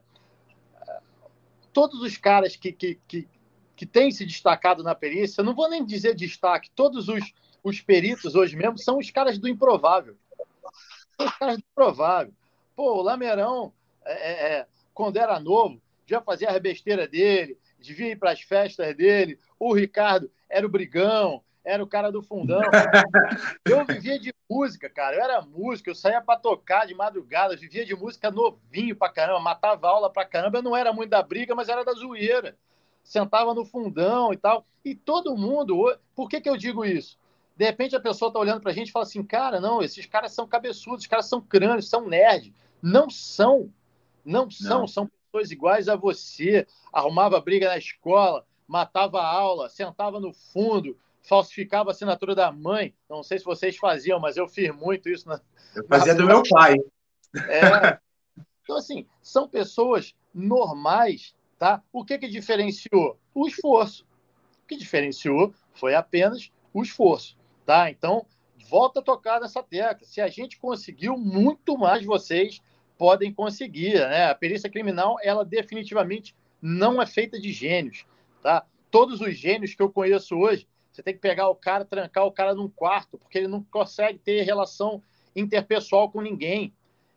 todos os caras que, que, que, que têm se destacado na perícia, não vou nem dizer destaque, todos os, os peritos hoje mesmo são os caras do improvável. São os caras do improvável. Pô, o Lameirão, é, é, é quando era novo, já fazia a besteira dele, devia ir para as festas dele. O Ricardo era o brigão, era o cara do fundão. (laughs) eu vivia de música, cara. Eu era músico, eu saía para tocar de madrugada, eu vivia de música novinho pra caramba, matava aula pra caramba. Eu não era muito da briga, mas era da zoeira. Sentava no fundão e tal. E todo mundo. Por que, que eu digo isso? De repente a pessoa tá olhando pra gente e fala assim: cara, não, esses caras são cabeçudos, esses caras são crânios, são nerd. Não são. Não são, não. são pessoas iguais a você. Arrumava briga na escola, matava a aula, sentava no fundo, falsificava a assinatura da mãe. Não sei se vocês faziam, mas eu fiz muito isso. Na, eu fazia na... do meu pai. É. Então, assim, são pessoas normais, tá? O que que diferenciou? O esforço. O que diferenciou foi apenas o esforço, tá? Então, volta a tocar nessa tecla. Se a gente conseguiu, muito mais vocês podem conseguir, né? A perícia criminal, ela definitivamente não é feita de gênios, tá? Todos os gênios que eu conheço hoje, você tem que pegar o cara, trancar o cara num quarto, porque ele não consegue ter relação interpessoal com ninguém.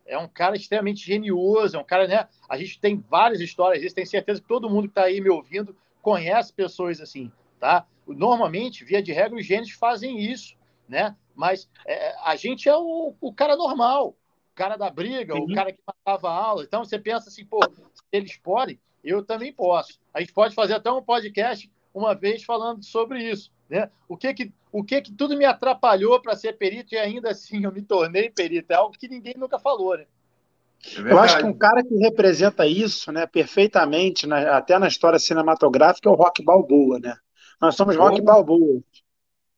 É um cara extremamente genioso, é um cara, né? A gente tem várias histórias disso, tenho certeza que todo mundo que está aí me ouvindo conhece pessoas assim, tá? Normalmente, via de regra, os gênios fazem isso, né? Mas é, a gente é o, o cara normal, o cara da briga, o cara que matava a aula. Então você pensa assim, pô, se eles podem, eu também posso. A gente pode fazer até um podcast uma vez falando sobre isso. Né? O que que, o que que tudo me atrapalhou para ser perito e ainda assim eu me tornei perito? É algo que ninguém nunca falou, né? É eu acho que um cara que representa isso, né, perfeitamente, né, até na história cinematográfica, é o Rock Balboa, né? Nós somos Rock. Balboa.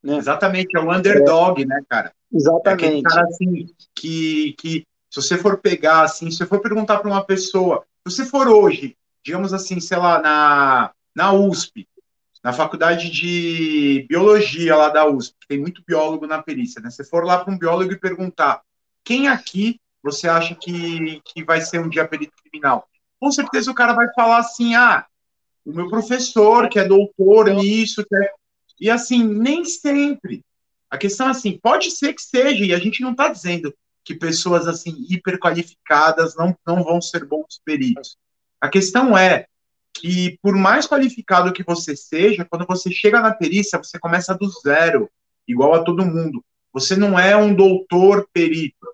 Né? Exatamente, é o underdog, é. né, cara? Exatamente. É aquele cara assim que, que se você for pegar assim, se você for perguntar para uma pessoa, se você for hoje, digamos assim, sei lá, na, na USP, na faculdade de biologia lá da USP, tem muito biólogo na perícia, né? Se for lá para um biólogo e perguntar quem aqui você acha que, que vai ser um dia perito criminal? Com certeza o cara vai falar assim, ah, o meu professor, que é doutor nisso, que é... e assim, nem sempre. A questão é assim, pode ser que seja, e a gente não está dizendo que pessoas assim hiperqualificadas não, não vão ser bons peritos. A questão é que, por mais qualificado que você seja, quando você chega na perícia, você começa do zero, igual a todo mundo. Você não é um doutor perito,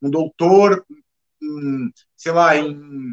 um doutor, em, sei lá, em,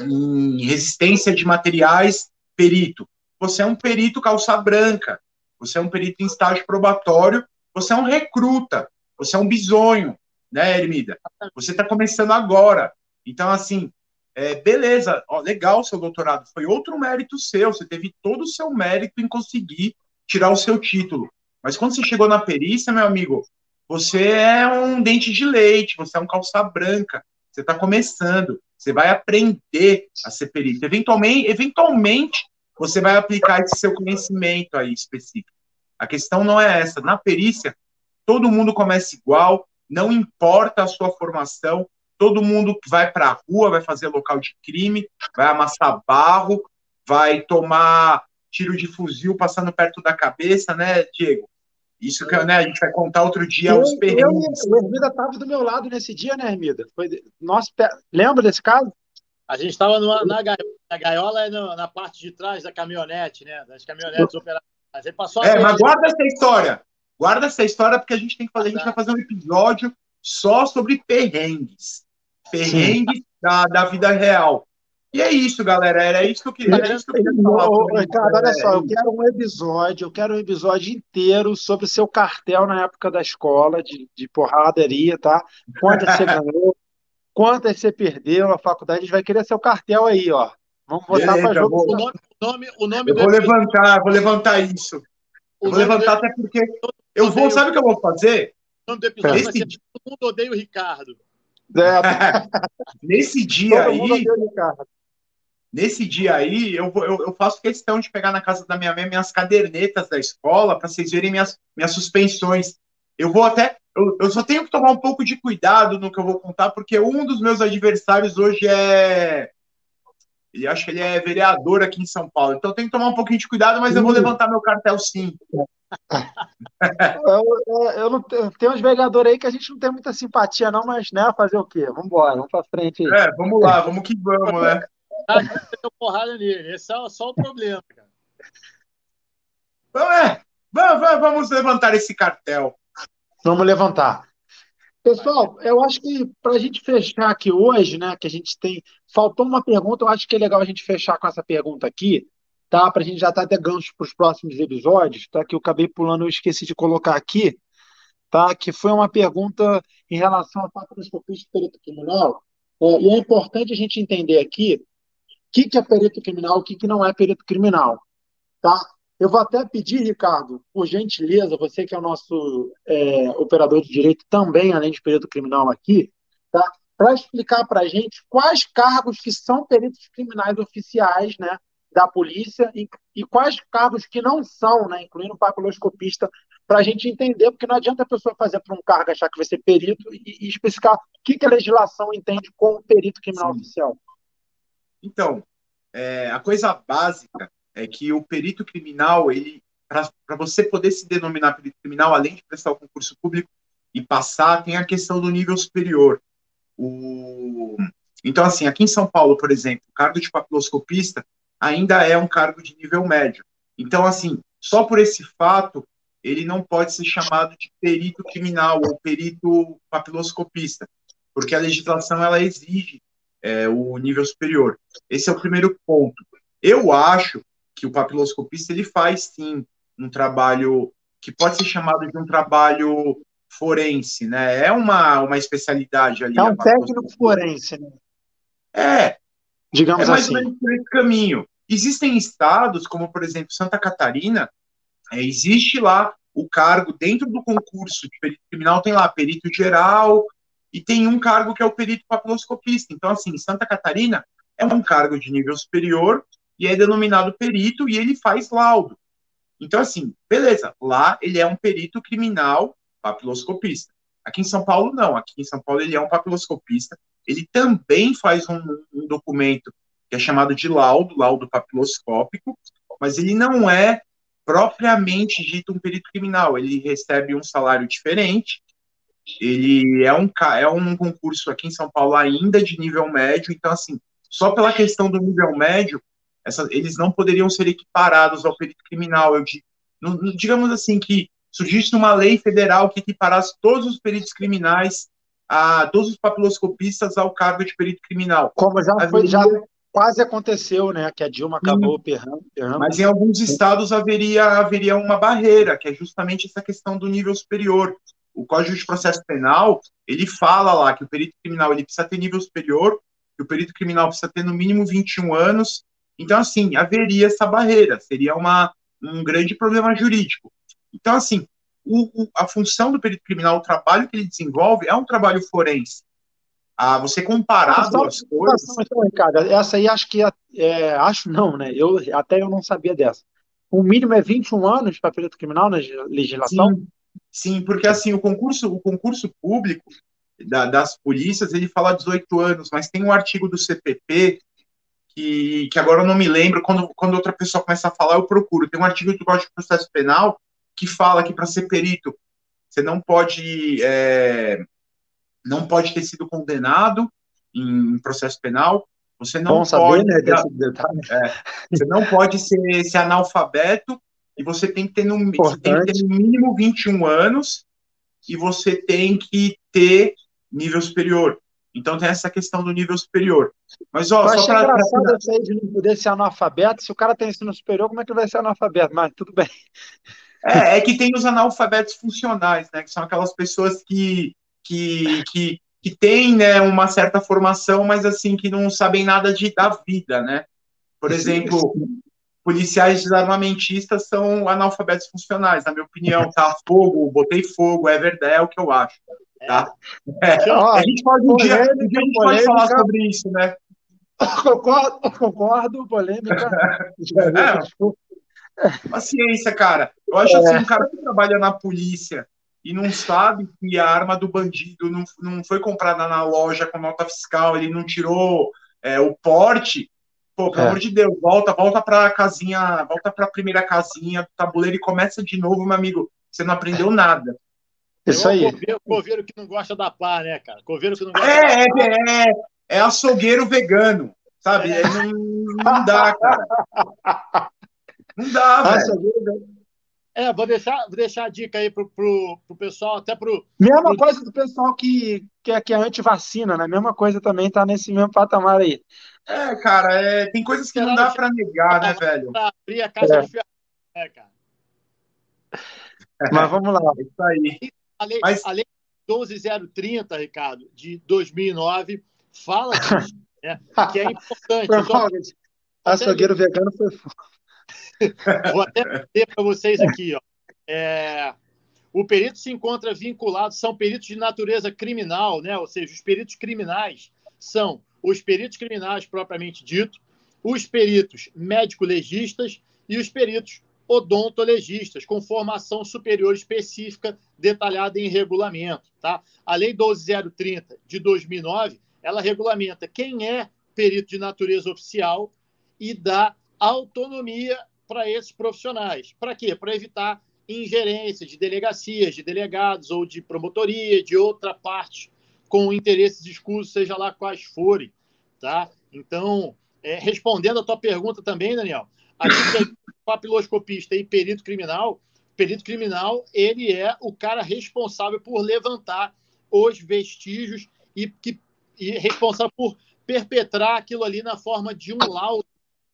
em resistência de materiais perito. Você é um perito calça branca, você é um perito em estágio probatório, você é um recruta, você é um bisonho, né, Ermida? Você está começando agora. Então, assim, é, beleza, ó, legal seu doutorado, foi outro mérito seu, você teve todo o seu mérito em conseguir tirar o seu título. Mas quando você chegou na perícia, meu amigo, você é um dente de leite, você é um calça branca, você está começando, você vai aprender a ser perito. Eventualmente, eventualmente, você vai aplicar esse seu conhecimento aí específico. A questão não é essa. Na perícia, todo mundo começa igual, não importa a sua formação, todo mundo vai para a rua, vai fazer local de crime, vai amassar barro, vai tomar tiro de fuzil passando perto da cabeça, né, Diego? Isso que né, a gente vai contar outro dia eu, os perrengues. o Hermida estava do meu lado nesse dia, né, Hermida? Foi lembra desse caso? A gente estava na, gaiola, na gaiola no, na parte de trás da caminhonete, né? Das caminhonetes operacionais. passou é, mas guarda essa história. Guarda essa história, porque a gente tem que fazer, a gente vai fazer um episódio só sobre perrengues. Perrengues da, da vida real. E é isso, galera. Era isso que eu queria, era isso que eu queria falar. Ô, Ricardo, olha só, eu quero um episódio, eu quero um episódio inteiro sobre o seu cartel na época da escola, de, de porradaria, tá? Quantas você (laughs) ganhou, quantas você perdeu na faculdade, a gente vai querer seu cartel aí, ó. Vamos botar para jogo. O nome, o nome, o nome eu vou levantar, vou levantar isso. Vou levantar até porque eu vou, sabe o que eu vou fazer? O nome do episódio Esse... vai ser Todo mundo odeia o Ricardo. É. (laughs) Nesse dia Todo aí. Nesse dia aí, eu, eu, eu, faço questão de pegar na casa da minha mãe minhas cadernetas da escola para vocês verem minhas, minhas suspensões. Eu vou até. Eu, eu, só tenho que tomar um pouco de cuidado no que eu vou contar, porque um dos meus adversários hoje é. Ele acho que ele é vereador aqui em São Paulo. Então eu tenho que tomar um pouquinho de cuidado, mas eu vou levantar meu cartel sim. eu, eu, eu, não tenho, tem uns vereadores aí que a gente não tem muita simpatia, não, mas né, fazer o quê? Vamos embora, vamos para frente. Aí. É, vamos lá, vamos que vamos, né? Ah, deu porrada nele. Esse é só o problema, cara. Então, é, vamos, vamos levantar esse cartel. Vamos levantar. Pessoal, eu acho que para a gente fechar aqui hoje, né, que a gente tem. Faltou uma pergunta, eu acho que é legal a gente fechar com essa pergunta aqui, tá? Para a gente já estar tá até gancho para os próximos episódios, tá? Que eu acabei pulando, eu esqueci de colocar aqui, tá? Que foi uma pergunta em relação à patologista perito criminal. É, e é importante a gente entender aqui que, que é perito criminal, o que, que não é perito criminal. Tá? Eu vou até pedir, Ricardo, por gentileza, você que é o nosso é, operador de direito também, além de perito criminal aqui, tá? para explicar para a gente quais cargos que são peritos criminais oficiais né, da polícia e, e quais cargos que não são, né, incluindo o papiloscopista, para a gente entender, porque não adianta a pessoa fazer para um cargo achar que vai ser perito e, e especificar o que, que a legislação entende como perito criminal Sim. oficial. Então, é, a coisa básica é que o perito criminal, ele para você poder se denominar perito criminal, além de prestar o concurso público e passar, tem a questão do nível superior. O... Então, assim, aqui em São Paulo, por exemplo, o cargo de papiloscopista ainda é um cargo de nível médio. Então, assim, só por esse fato, ele não pode ser chamado de perito criminal ou perito papiloscopista, porque a legislação ela exige é, o nível superior. Esse é o primeiro ponto. Eu acho que o papiloscopista ele faz sim um trabalho que pode ser chamado de um trabalho forense, né? É uma, uma especialidade ali. É um técnico forense, né? É. Digamos é mais assim. ou menos por esse caminho. Existem estados, como por exemplo Santa Catarina, é, existe lá o cargo dentro do concurso de perito criminal, tem lá perito geral, e tem um cargo que é o perito papiloscopista. Então, assim, Santa Catarina é um cargo de nível superior e é denominado perito e ele faz laudo. Então, assim, beleza, lá ele é um perito criminal papiloscopista. Aqui em São Paulo, não. Aqui em São Paulo ele é um papiloscopista. Ele também faz um, um documento que é chamado de laudo, laudo papiloscópico, mas ele não é propriamente dito um perito criminal. Ele recebe um salário diferente ele é um, é um concurso aqui em São Paulo ainda de nível médio, então, assim, só pela questão do nível médio, essa, eles não poderiam ser equiparados ao perito criminal. Eu digamos assim que surgisse uma lei federal que equiparasse todos os peritos criminais a todos os papiloscopistas ao cargo de perito criminal. Como já foi, já quase aconteceu, né? Que a Dilma acabou perrando, perrando. Mas em alguns estados haveria, haveria uma barreira, que é justamente essa questão do nível superior. O Código de Processo Penal, ele fala lá que o perito criminal ele precisa ter nível superior, que o perito criminal precisa ter no mínimo 21 anos. Então, assim, haveria essa barreira, seria uma, um grande problema jurídico. Então, assim, o, o, a função do perito criminal, o trabalho que ele desenvolve, é um trabalho forense. Ah, você comparar as duas coisas. Então, Ricardo, essa aí acho que é, é, acho não, né? Eu até eu não sabia dessa. O mínimo é 21 anos para perito criminal na legislação? Sim, sim, porque assim, o concurso, o concurso público da, das polícias, ele fala 18 anos, mas tem um artigo do CPP que, que agora eu não me lembro, quando, quando outra pessoa começa a falar, eu procuro. Tem um artigo do Código de Processo Penal que fala que para ser perito você não pode é, não pode ter sido condenado em processo penal. Você não Bom pode, saber, né, é, você não pode ser, ser, analfabeto e você tem que ter no, tem que ter no mínimo 21 anos e você tem que ter nível superior. Então tem essa questão do nível superior. Mas ó, Eu só para engraçado isso aí de não poder ser analfabeto. Se o cara tem ensino superior, como é que ele vai ser analfabeto? Mas tudo bem. É, é, que tem os analfabetos funcionais, né? Que são aquelas pessoas que, que, que, que têm né, uma certa formação, mas assim, que não sabem nada de, da vida, né? Por exemplo, policiais desarmamentistas são analfabetos funcionais, na minha opinião, tá? Fogo, botei fogo, é verdade, é o que eu acho. Tá? É. É. a gente pode um dia, um dia a gente pode falar sobre isso, né? Concordo, concordo, polêmica. É, Paciência, cara. Eu acho assim, é. um cara que trabalha na polícia e não sabe que a arma do bandido não, não foi comprada na loja com nota fiscal, ele não tirou é, o porte. Pô, pelo é. amor de Deus, volta, volta pra casinha, volta pra primeira casinha do tabuleiro e começa de novo, meu amigo. Você não aprendeu nada. Isso aí. Coveiro, coveiro que não gosta da pá, né, cara? Coveiro que não gosta é, da é, É, é açougueiro vegano, sabe? É. Não, não dá, cara. Não dá, velho. É, vou deixar, vou deixar a dica aí pro, pro, pro pessoal, até pro. Mesma pro... coisa do pessoal que, que, é, que é anti-vacina, né? Mesma coisa também tá nesse mesmo patamar aí. É, cara, é, tem coisas que não dá para negar, né, velho? Pra abrir a casa é. de ferro. É, cara. Mas vamos lá. É isso aí. A lei, Mas... a lei 12030, Ricardo, de 2009, fala disso, (laughs) né, que é importante. Então, açougueiro vegano foi (laughs) Vou até dizer para vocês aqui, ó. É, o perito se encontra vinculado, são peritos de natureza criminal, né? Ou seja, os peritos criminais são os peritos criminais propriamente dito, os peritos médico-legistas e os peritos odontologistas, com formação superior específica detalhada em regulamento. Tá? A Lei 12030 de 2009, ela regulamenta quem é perito de natureza oficial e dá autonomia para esses profissionais. Para quê? Para evitar ingerência de delegacias, de delegados ou de promotoria, de outra parte com interesses escusos, seja lá quais forem. Tá? Então, é, respondendo a tua pergunta também, Daniel, a gente papiloscopista e perito criminal, perito criminal, ele é o cara responsável por levantar os vestígios e, que, e responsável por perpetrar aquilo ali na forma de um laudo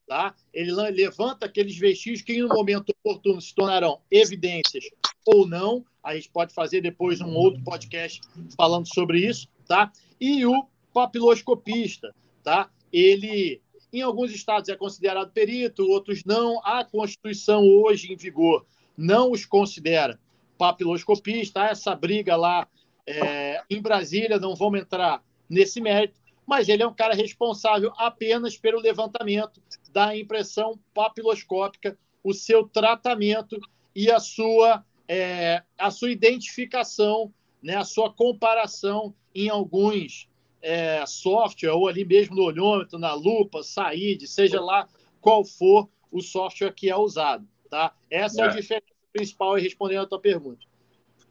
Tá? Ele levanta aqueles vestígios que, em um momento oportuno, se tornarão evidências ou não. A gente pode fazer depois um outro podcast falando sobre isso. Tá? E o papiloscopista, tá? ele, em alguns estados, é considerado perito, outros não. A Constituição, hoje em vigor, não os considera papiloscopista. Há essa briga lá é, em Brasília, não vamos entrar nesse mérito mas ele é um cara responsável apenas pelo levantamento da impressão papiloscópica, o seu tratamento e a sua, é, a sua identificação, né, a sua comparação em alguns é, software, ou ali mesmo no olhômetro, na lupa, SAID, seja lá qual for o software que é usado. Tá? Essa é, é a diferença principal respondendo a tua pergunta.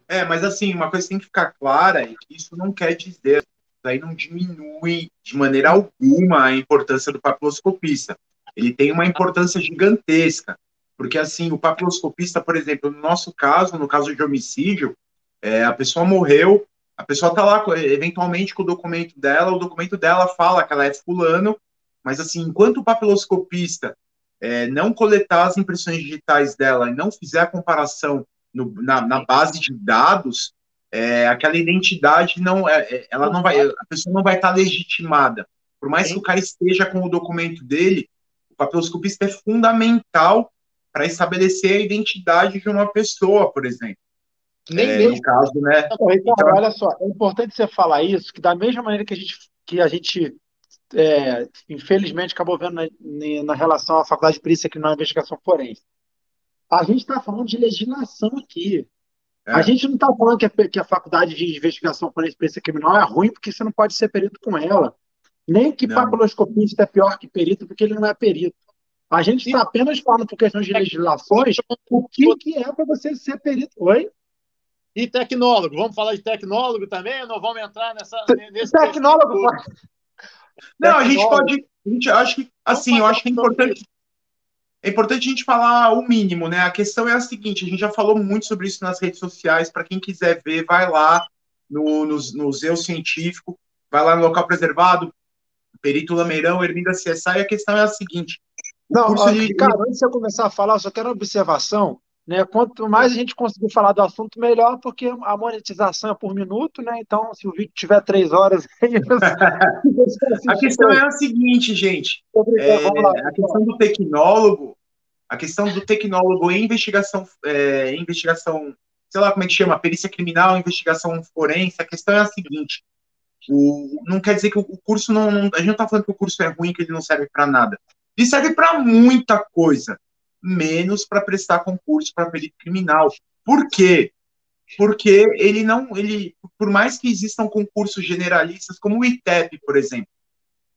É, mas assim, uma coisa que tem que ficar clara é que isso não quer dizer aí não diminui de maneira alguma a importância do papiloscopista. Ele tem uma importância gigantesca, porque assim, o papiloscopista, por exemplo, no nosso caso, no caso de homicídio, é, a pessoa morreu, a pessoa está lá, eventualmente, com o documento dela, o documento dela fala que ela é fulano, mas assim, enquanto o papiloscopista é, não coletar as impressões digitais dela e não fizer a comparação no, na, na, base de dados, é, aquela identidade não, é, é ela não vai, a pessoa não vai estar legitimada. Por mais que o cara esteja com o documento dele, o papiloscopista é fundamental para estabelecer a identidade de uma pessoa, por exemplo. Nem é, mesmo. No caso, né? Então, então, olha só, é importante você falar isso, que da mesma maneira que a gente, que a gente é, infelizmente, acabou vendo na, na, relação à faculdade de perícia criminal e investigação forense. A gente está falando de legislação aqui. É. A gente não está falando que a, que a, faculdade de investigação forense e perícia criminal é ruim porque você não pode ser perito com ela. Nem que papiloscopista é pior que perito porque ele não é perito. A gente está apenas falando por questões de legislações o que, que é para você ser perito. Oi? E tecnólogo, vamos falar de tecnólogo também? Não vamos entrar nessa. Nesse tecnólogo, não, a gente pode. A gente acho que assim, eu acho que é importante. É importante a gente falar o mínimo, né? A questão é a seguinte: a gente já falou muito sobre isso nas redes sociais. Para quem quiser ver, vai lá no, no, no Museu Científico, vai lá no local preservado, Perito Lameirão, Ermida CSA, e a questão é a seguinte. Não, ó, de... cara, antes de eu começar a falar, eu só quero uma observação. Né? Quanto mais a gente conseguir falar do assunto, melhor, porque a monetização é por minuto, né? Então, se o vídeo tiver três horas. (laughs) (laughs) a questão é a seguinte, gente. É, a questão do tecnólogo, a questão do tecnólogo em investigação, é, investigação, sei lá como é que chama, perícia criminal, investigação forense, a questão é a seguinte. O, não quer dizer que o, curso não, não. A gente não está falando que o curso é ruim, que ele não serve para nada. Ele serve para muita coisa menos para prestar concurso para perito criminal. Por quê? Porque ele não, ele, por mais que existam concursos generalistas, como o ITEP, por exemplo.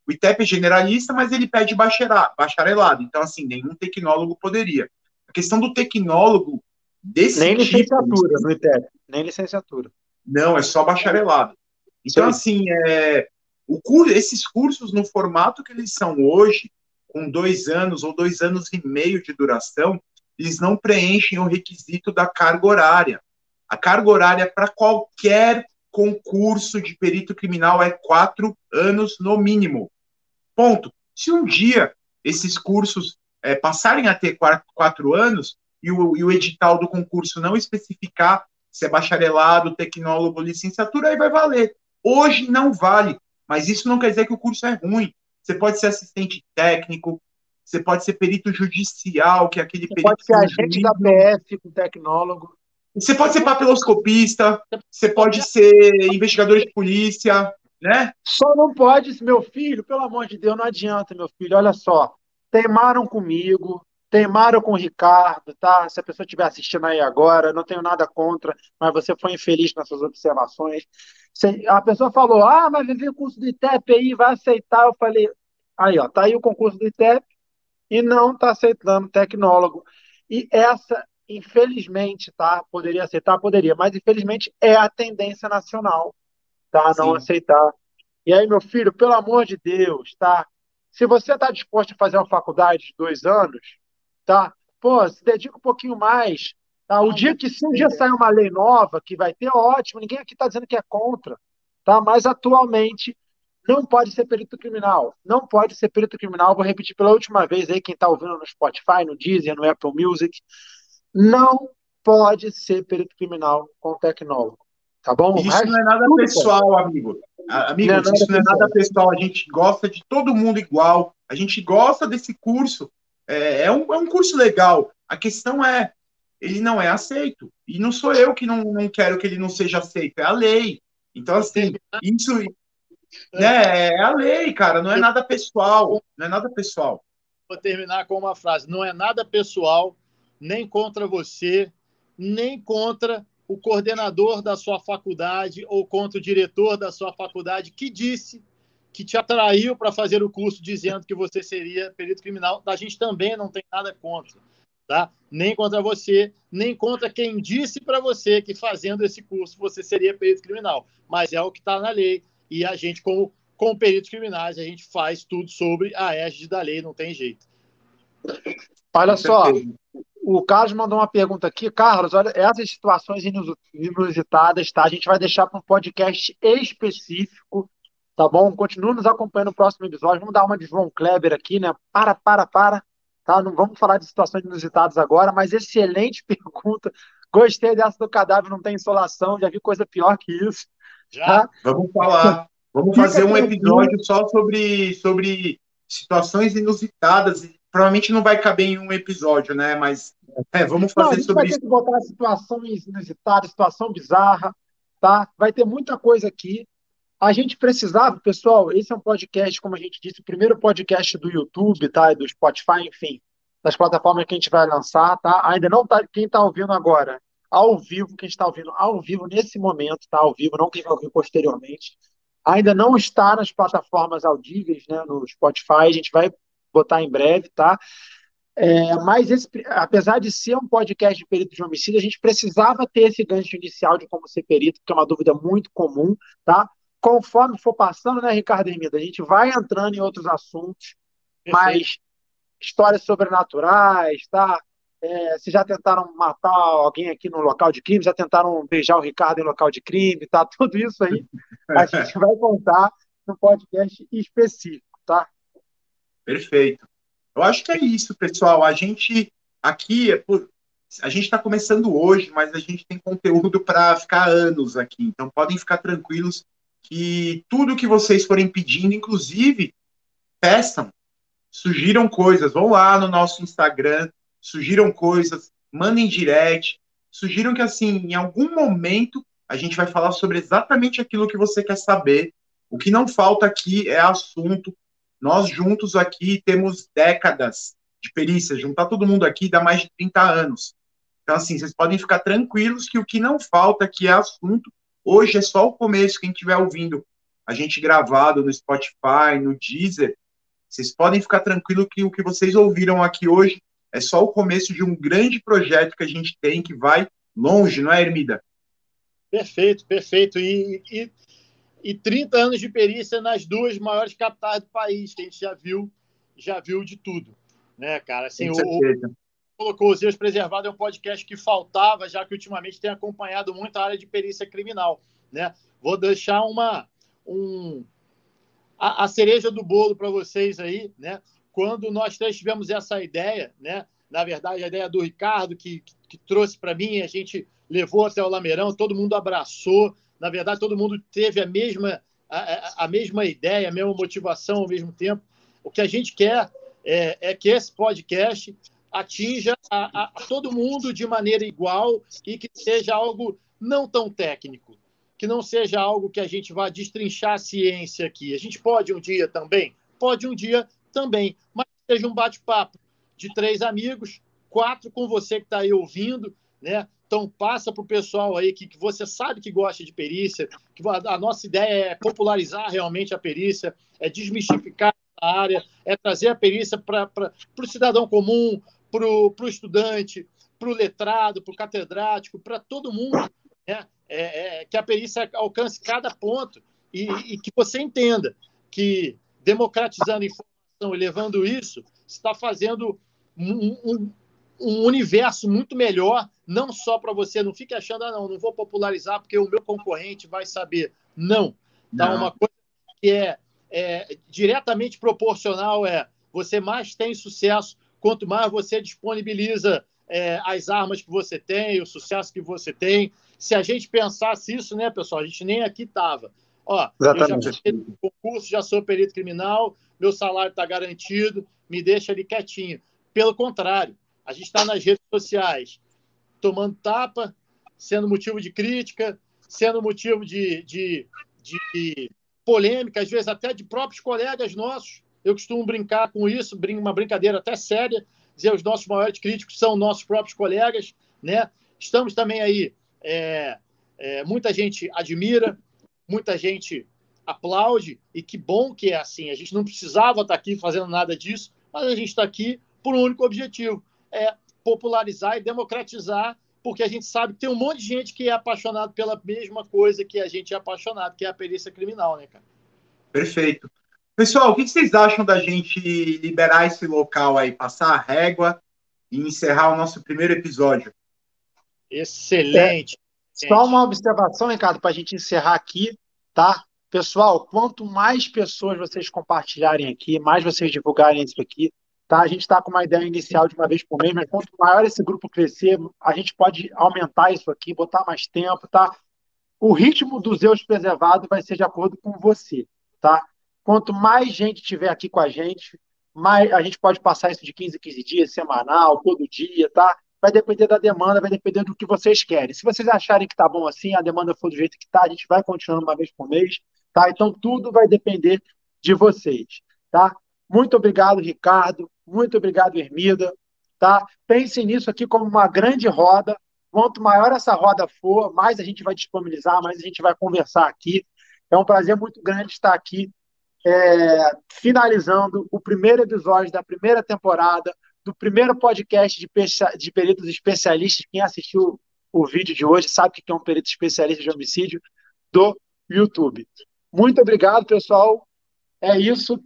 O ITEP é generalista, mas ele pede bacharelado. Então, assim, nenhum tecnólogo poderia. A questão do tecnólogo desse Nem tipo, licenciatura no ITEP, nem licenciatura. Não, é só bacharelado. Então, Sim. assim, é, o, esses cursos no formato que eles são hoje, com dois anos ou dois anos e meio de duração, eles não preenchem o requisito da carga horária. A carga horária para qualquer concurso de perito criminal é quatro anos no mínimo. Ponto. Se um dia esses cursos é, passarem a ter quatro, quatro anos e o, e o edital do concurso não especificar se é bacharelado, tecnólogo, licenciatura, aí vai valer. Hoje não vale, mas isso não quer dizer que o curso é ruim. Você pode ser assistente técnico, você pode ser perito judicial, que é aquele você perito. Pode ser agente da PF, com tecnólogo. Você pode ser papiloscopista, você pode ser investigador de polícia, né? Só não pode, meu filho, pelo amor de Deus, não adianta, meu filho. Olha só, teimaram comigo, teimaram com o Ricardo, tá? Se a pessoa estiver assistindo aí agora, não tenho nada contra, mas você foi infeliz nas suas observações. A pessoa falou, ah, mas viver o curso do ITEP aí, vai aceitar. Eu falei, aí, ó, tá aí o concurso do ITEP e não tá aceitando tecnólogo. E essa, infelizmente, tá? Poderia aceitar, poderia, mas infelizmente é a tendência nacional, tá? Não Sim. aceitar. E aí, meu filho, pelo amor de Deus, tá? Se você está disposto a fazer uma faculdade de dois anos, tá? Pô, se dedica um pouquinho mais, Tá? O dia que se um dia sair uma lei nova, que vai ter, ótimo, ninguém aqui está dizendo que é contra. Tá? Mas atualmente não pode ser perito criminal. Não pode ser perito criminal. Vou repetir pela última vez aí, quem está ouvindo no Spotify, no Deezer, no Apple Music. Não pode ser perito criminal com tecnólogo. Tá bom? Isso não é nada pessoal, amigo. Amigo, não é isso não é nada pessoal. A gente gosta de todo mundo igual. A gente gosta desse curso. É, é, um, é um curso legal. A questão é, ele não é aceito. E não sou eu que não, não quero que ele não seja aceito, é a lei. Então, assim, isso né, é a lei, cara, não é nada pessoal. Não é nada pessoal. Vou terminar com uma frase: não é nada pessoal, nem contra você, nem contra o coordenador da sua faculdade ou contra o diretor da sua faculdade que disse que te atraiu para fazer o curso dizendo que você seria perito criminal. A gente também não tem nada contra tá? Nem contra você, nem contra quem disse para você que fazendo esse curso você seria perito criminal. Mas é o que está na lei, e a gente, como, como peritos criminais, a gente faz tudo sobre a égide da lei, não tem jeito. Olha só, o Carlos mandou uma pergunta aqui. Carlos, olha, essas situações inusitadas, tá? A gente vai deixar para um podcast específico, tá bom? Continua nos acompanhando no próximo episódio. Vamos dar uma de João Kleber aqui, né? Para, para, para. Tá? Não vamos falar de situações inusitadas agora, mas excelente (laughs) pergunta. Gostei dessa do cadáver, não tem insolação, já vi coisa pior que isso. Já? Tá? Vamos falar. Vamos fazer um episódio só sobre, sobre situações inusitadas provavelmente não vai caber em um episódio, né? Mas é, vamos fazer não, sobre vai isso. Ter que botar situações inusitadas, situação bizarra, tá? Vai ter muita coisa aqui. A gente precisava, pessoal, esse é um podcast, como a gente disse, o primeiro podcast do YouTube, tá? E do Spotify, enfim, das plataformas que a gente vai lançar, tá? Ainda não tá, quem está ouvindo agora, ao vivo, quem está ouvindo ao vivo nesse momento, tá? Ao vivo, não quem vai ouvir posteriormente. Ainda não está nas plataformas audíveis, né? No Spotify, a gente vai botar em breve, tá? É, mas esse, apesar de ser um podcast de perito de homicídio, a gente precisava ter esse gancho inicial de como ser perito, que é uma dúvida muito comum, tá? Conforme for passando, né, Ricardo Hermida, a gente vai entrando em outros assuntos, mais histórias sobrenaturais, tá? É, se já tentaram matar alguém aqui no local de crime, já tentaram beijar o Ricardo em local de crime, tá? Tudo isso aí (laughs) a gente vai contar no podcast específico, tá? Perfeito. Eu acho que é isso, pessoal. A gente aqui é por... a gente está começando hoje, mas a gente tem conteúdo para ficar anos aqui. Então podem ficar tranquilos que tudo que vocês forem pedindo, inclusive, peçam, sugiram coisas, vão lá no nosso Instagram, sugiram coisas, mandem direct, sugiram que assim, em algum momento a gente vai falar sobre exatamente aquilo que você quer saber. O que não falta aqui é assunto nós juntos aqui temos décadas de perícia, juntar todo mundo aqui dá mais de 30 anos. Então, assim, vocês podem ficar tranquilos que o que não falta aqui é assunto. Hoje é só o começo, quem estiver ouvindo a gente gravado no Spotify, no Deezer, vocês podem ficar tranquilo que o que vocês ouviram aqui hoje é só o começo de um grande projeto que a gente tem que vai longe, não é, Ermida? Perfeito, perfeito. E, e e 30 anos de perícia nas duas maiores capitais do país, que a gente já viu, já viu de tudo. Né, cara? Assim, o, colocou os Erros Preservados é um podcast que faltava, já que ultimamente tem acompanhado muito a área de perícia criminal. Né? Vou deixar uma um, a, a cereja do bolo para vocês aí, né? Quando nós três tivemos essa ideia, né? Na verdade, a ideia do Ricardo que, que, que trouxe para mim, a gente levou até o Lameirão, todo mundo abraçou, na verdade, todo mundo teve a mesma, a, a mesma ideia, a mesma motivação ao mesmo tempo. O que a gente quer é, é que esse podcast atinja a, a, todo mundo de maneira igual e que seja algo não tão técnico, que não seja algo que a gente vá destrinchar a ciência aqui. A gente pode um dia também? Pode um dia também, mas seja um bate-papo de três amigos, quatro com você que está aí ouvindo, né? Então, passa para o pessoal aí que, que você sabe que gosta de perícia, que a, a nossa ideia é popularizar realmente a perícia, é desmistificar a área, é trazer a perícia para o cidadão comum, para o estudante, para o letrado, para o catedrático, para todo mundo, né? É, é, que a perícia alcance cada ponto e, e, que você entenda que democratizando informação e levando isso, está fazendo um, um, um universo muito melhor, não só para você. Não fique achando, ah, não, não vou popularizar porque o meu concorrente vai saber. Não. Dá tá? uma coisa que é, é diretamente proporcional é você mais tem sucesso, quanto mais você disponibiliza é, as armas que você tem, o sucesso que você tem. Se a gente pensasse isso, né, pessoal, a gente nem aqui estava. Ó, Exatamente. eu já fiz concurso, já sou perito criminal, meu salário está garantido, me deixa ali quietinho. Pelo contrário, a gente está nas redes sociais tomando tapa, sendo motivo de crítica, sendo motivo de, de, de polêmica, às vezes até de próprios colegas nossos. Eu costumo brincar com isso, uma brincadeira até séria, dizer os nossos maiores críticos são nossos próprios colegas, né? Estamos também aí, é, é, muita gente admira, muita gente aplaude, e que bom que é assim. A gente não precisava estar aqui fazendo nada disso, mas a gente está aqui por um único objetivo, é popularizar e democratizar porque a gente sabe que tem um monte de gente que é apaixonado pela mesma coisa que a gente é apaixonado, que é a perícia criminal, né, cara? Perfeito. Pessoal, o que vocês acham da gente liberar esse local aí, passar a régua e encerrar o nosso primeiro episódio? Excelente. É. Só uma observação, Ricardo, para a gente encerrar aqui, tá? Pessoal, quanto mais pessoas vocês compartilharem aqui, mais vocês divulgarem isso aqui, tá? A gente está com uma ideia inicial de uma vez por mês, mas quanto maior esse grupo crescer, a gente pode aumentar isso aqui, botar mais tempo, tá? O ritmo do Zeus preservado vai ser de acordo com você tá? Quanto mais gente tiver aqui com a gente, mais a gente pode passar isso de 15 em 15 dias, semanal, todo dia, tá? Vai depender da demanda, vai depender do que vocês querem. Se vocês acharem que tá bom assim, a demanda for do jeito que tá, a gente vai continuando uma vez por mês, tá? Então tudo vai depender de vocês, tá? Muito obrigado, Ricardo. Muito obrigado, Ermida. Tá? Pensem nisso aqui como uma grande roda. Quanto maior essa roda for, mais a gente vai disponibilizar, mais a gente vai conversar aqui. É um prazer muito grande estar aqui, é, finalizando o primeiro episódio da primeira temporada, do primeiro podcast de, de peritos especialistas. Quem assistiu o vídeo de hoje sabe que é um perito especialista de homicídio do YouTube. Muito obrigado, pessoal. É isso.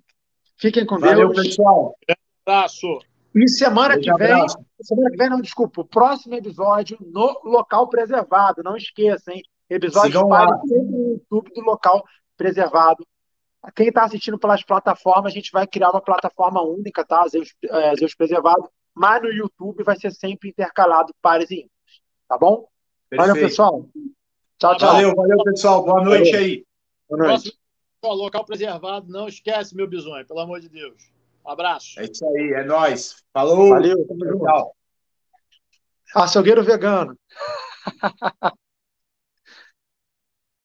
Fiquem com Valeu, Deus. pessoal. Abraço. E semana que vem, abraço. semana que vem, não, desculpa, o próximo episódio no local preservado, não esqueça, hein? Episódio sempre no YouTube do local preservado. Quem está assistindo pelas plataformas, a gente vai criar uma plataforma única, tá? Zeus, é, Zeus Preservado, mas no YouTube vai ser sempre intercalado pares e ímpares, tá bom? Perfeito. Valeu, pessoal. Tchau, tchau. Valeu, valeu, pessoal. Boa noite valeu. aí. Boa noite. Próximo, local preservado, não esquece, meu bisonho, pelo amor de Deus. Um abraço. É isso aí, é nóis. Falou. Valeu. Tchau. Açougueiro vegano. (laughs)